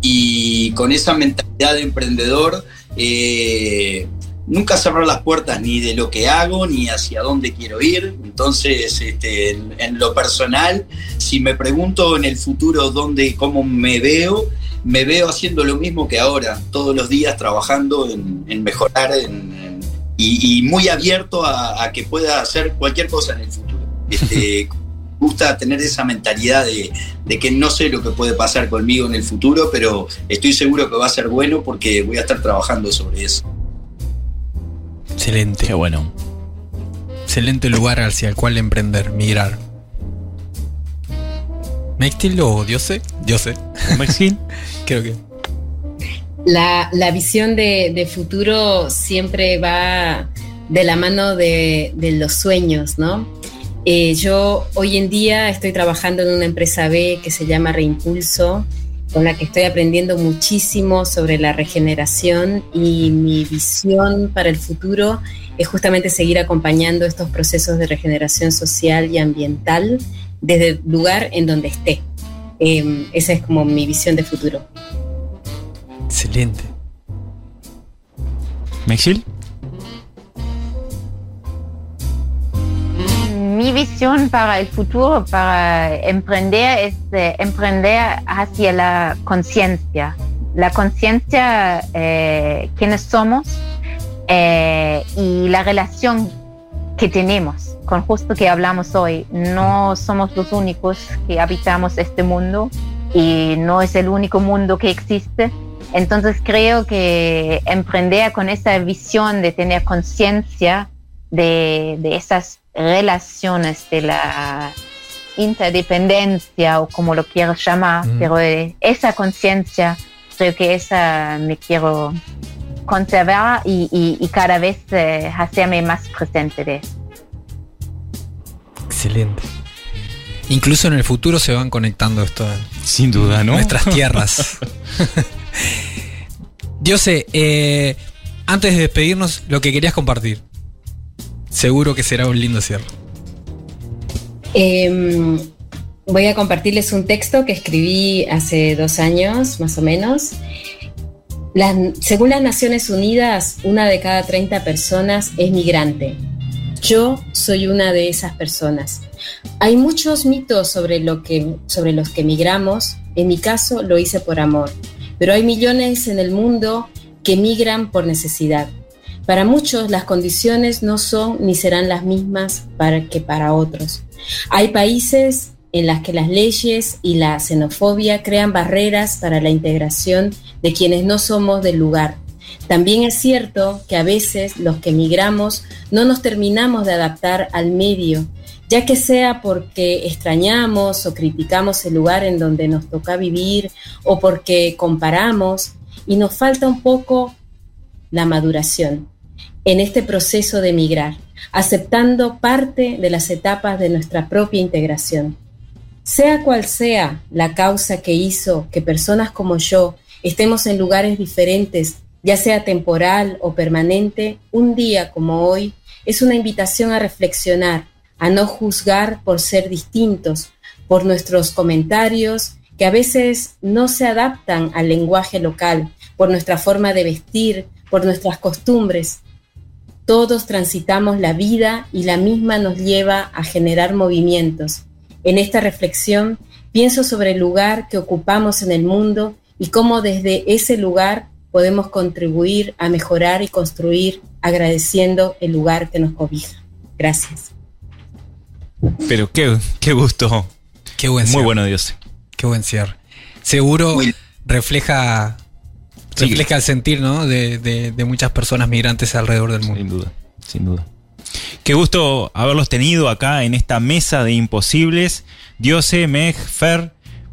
y con esa mentalidad de emprendedor. Nunca cerrar las puertas ni de lo que hago ni hacia dónde quiero ir. Entonces, este, en, lo personal, si me pregunto en el futuro dónde, cómo me veo, me veo haciendo lo mismo que ahora, todos los días trabajando en, mejorar y, muy abierto a, que pueda hacer cualquier cosa en el futuro. Este, gusta tener esa mentalidad de, de, que no sé lo que puede pasar conmigo en el futuro, pero estoy seguro que va a ser bueno porque voy a estar trabajando sobre eso. Excelente. Qué bueno. Excelente lugar hacia el cual emprender, migrar. ¿Mextil o Diose? Diose. ¿Mextil? Creo que. La, visión de, futuro siempre va de la mano de, los sueños, ¿no? Eh, yo hoy en día estoy trabajando en una empresa B que se llama Reimpulso, con la que estoy aprendiendo muchísimo sobre la regeneración y mi visión para el futuro es justamente seguir acompañando estos procesos de regeneración social y ambiental desde el lugar en donde esté. Em, esa es como mi visión de futuro. Excelente. ¿Mexil? mi visión para el futuro, para emprender, es eh, emprender hacia la conciencia. La conciencia, eh, quiénes somos eh, y la relación que tenemos con justo que hablamos hoy. No somos los únicos que habitamos este mundo y no es el único mundo que existe. Entonces creo que emprender con esa visión de tener conciencia de, de esas relaciones de la interdependencia o como lo quiero llamar, pero esa conciencia creo que esa me quiero conservar y, cada vez eh, hacerme más presente de Excelente. Incluso en el futuro se van conectando esto. Sin duda, ¿no? Nuestras tierras. Yo sé, eh, antes de despedirnos, lo que querías compartir. Seguro que será un lindo cierre. Em, voy a compartirles un texto que escribí hace dos años, más o menos. según las Naciones Unidas, una de cada 30 personas es migrante. Yo soy una de esas personas. Hay muchos mitos sobre, lo que, sobre los que migramos. En mi caso lo hice por amor, pero hay millones en el mundo que migran por necesidad. Para muchos las condiciones no son ni serán las mismas que para otros. Hay países en las que las leyes y la xenofobia crean barreras para la integración de quienes no somos del lugar. También es cierto que a veces los que migramos no nos terminamos de adaptar al medio, ya que sea porque extrañamos o criticamos el lugar en donde nos toca vivir o porque comparamos y nos falta un poco la maduración en este proceso de migrar, aceptando parte de las etapas de nuestra propia integración. Sea cual sea la causa que hizo que personas como yo estemos en lugares diferentes, ya sea temporal o permanente, un día como hoy es una invitación a reflexionar, a no juzgar por ser distintos, por nuestros comentarios que a veces no se adaptan al lenguaje local, por nuestra forma de vestir, por nuestras costumbres, todos transitamos la vida y la misma nos lleva a generar movimientos. En esta reflexión pienso sobre el lugar que ocupamos en el mundo y cómo desde ese lugar podemos contribuir a mejorar y construir agradeciendo el lugar que nos cobija. Gracias. Pero qué, qué gusto. Qué buen Muy cierre. bueno, Dios. Qué buen cierre. Seguro Muy- refleja, Sí. refleja el sentir ¿no? de, de- de muchas personas migrantes alrededor del Sin mundo. duda, sin duda. Qué gusto haberlos tenido acá en esta mesa de imposibles. Diose, Meg, Fer,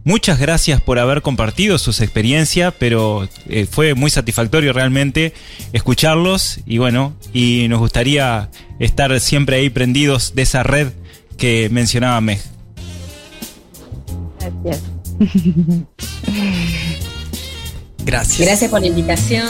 muchas gracias por haber compartido sus experiencias, pero eh, fue muy satisfactorio realmente escucharlos y bueno, y nos gustaría estar siempre ahí prendidos de esa red que mencionaba Meg. Gracias. Gracias. Gracias por la invitación.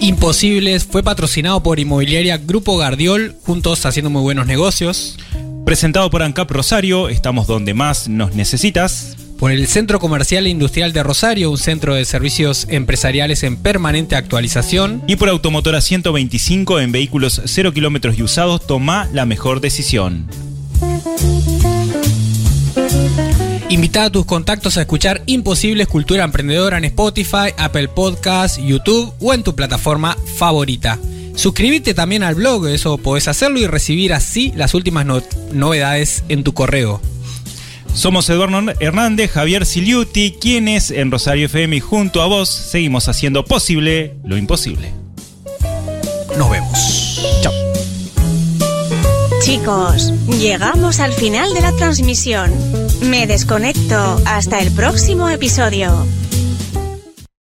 Imposibles fue patrocinado por Inmobiliaria Grupo Gardiol, juntos haciendo muy buenos negocios. Presentado por ANCAP Rosario, estamos donde más nos necesitas. Por el Centro Comercial e Industrial de Rosario, un centro de servicios empresariales en permanente actualización. Y por Automotora 125 en vehículos 0 kilómetros y usados, toma la mejor decisión. Invita a tus contactos a escuchar Imposibles Cultura Emprendedora en Spotify, Apple Podcast, YouTube o en tu plataforma favorita. Suscríbete también al blog, eso podés hacerlo y recibir así las últimas no- novedades en tu correo. Somos Eduardo Hernández, Javier Siliuti, quienes en Rosario FM y junto a vos seguimos haciendo posible lo imposible. Nos vemos. Chao. Chicos, llegamos al final de la transmisión. Me desconecto. Hasta el próximo episodio.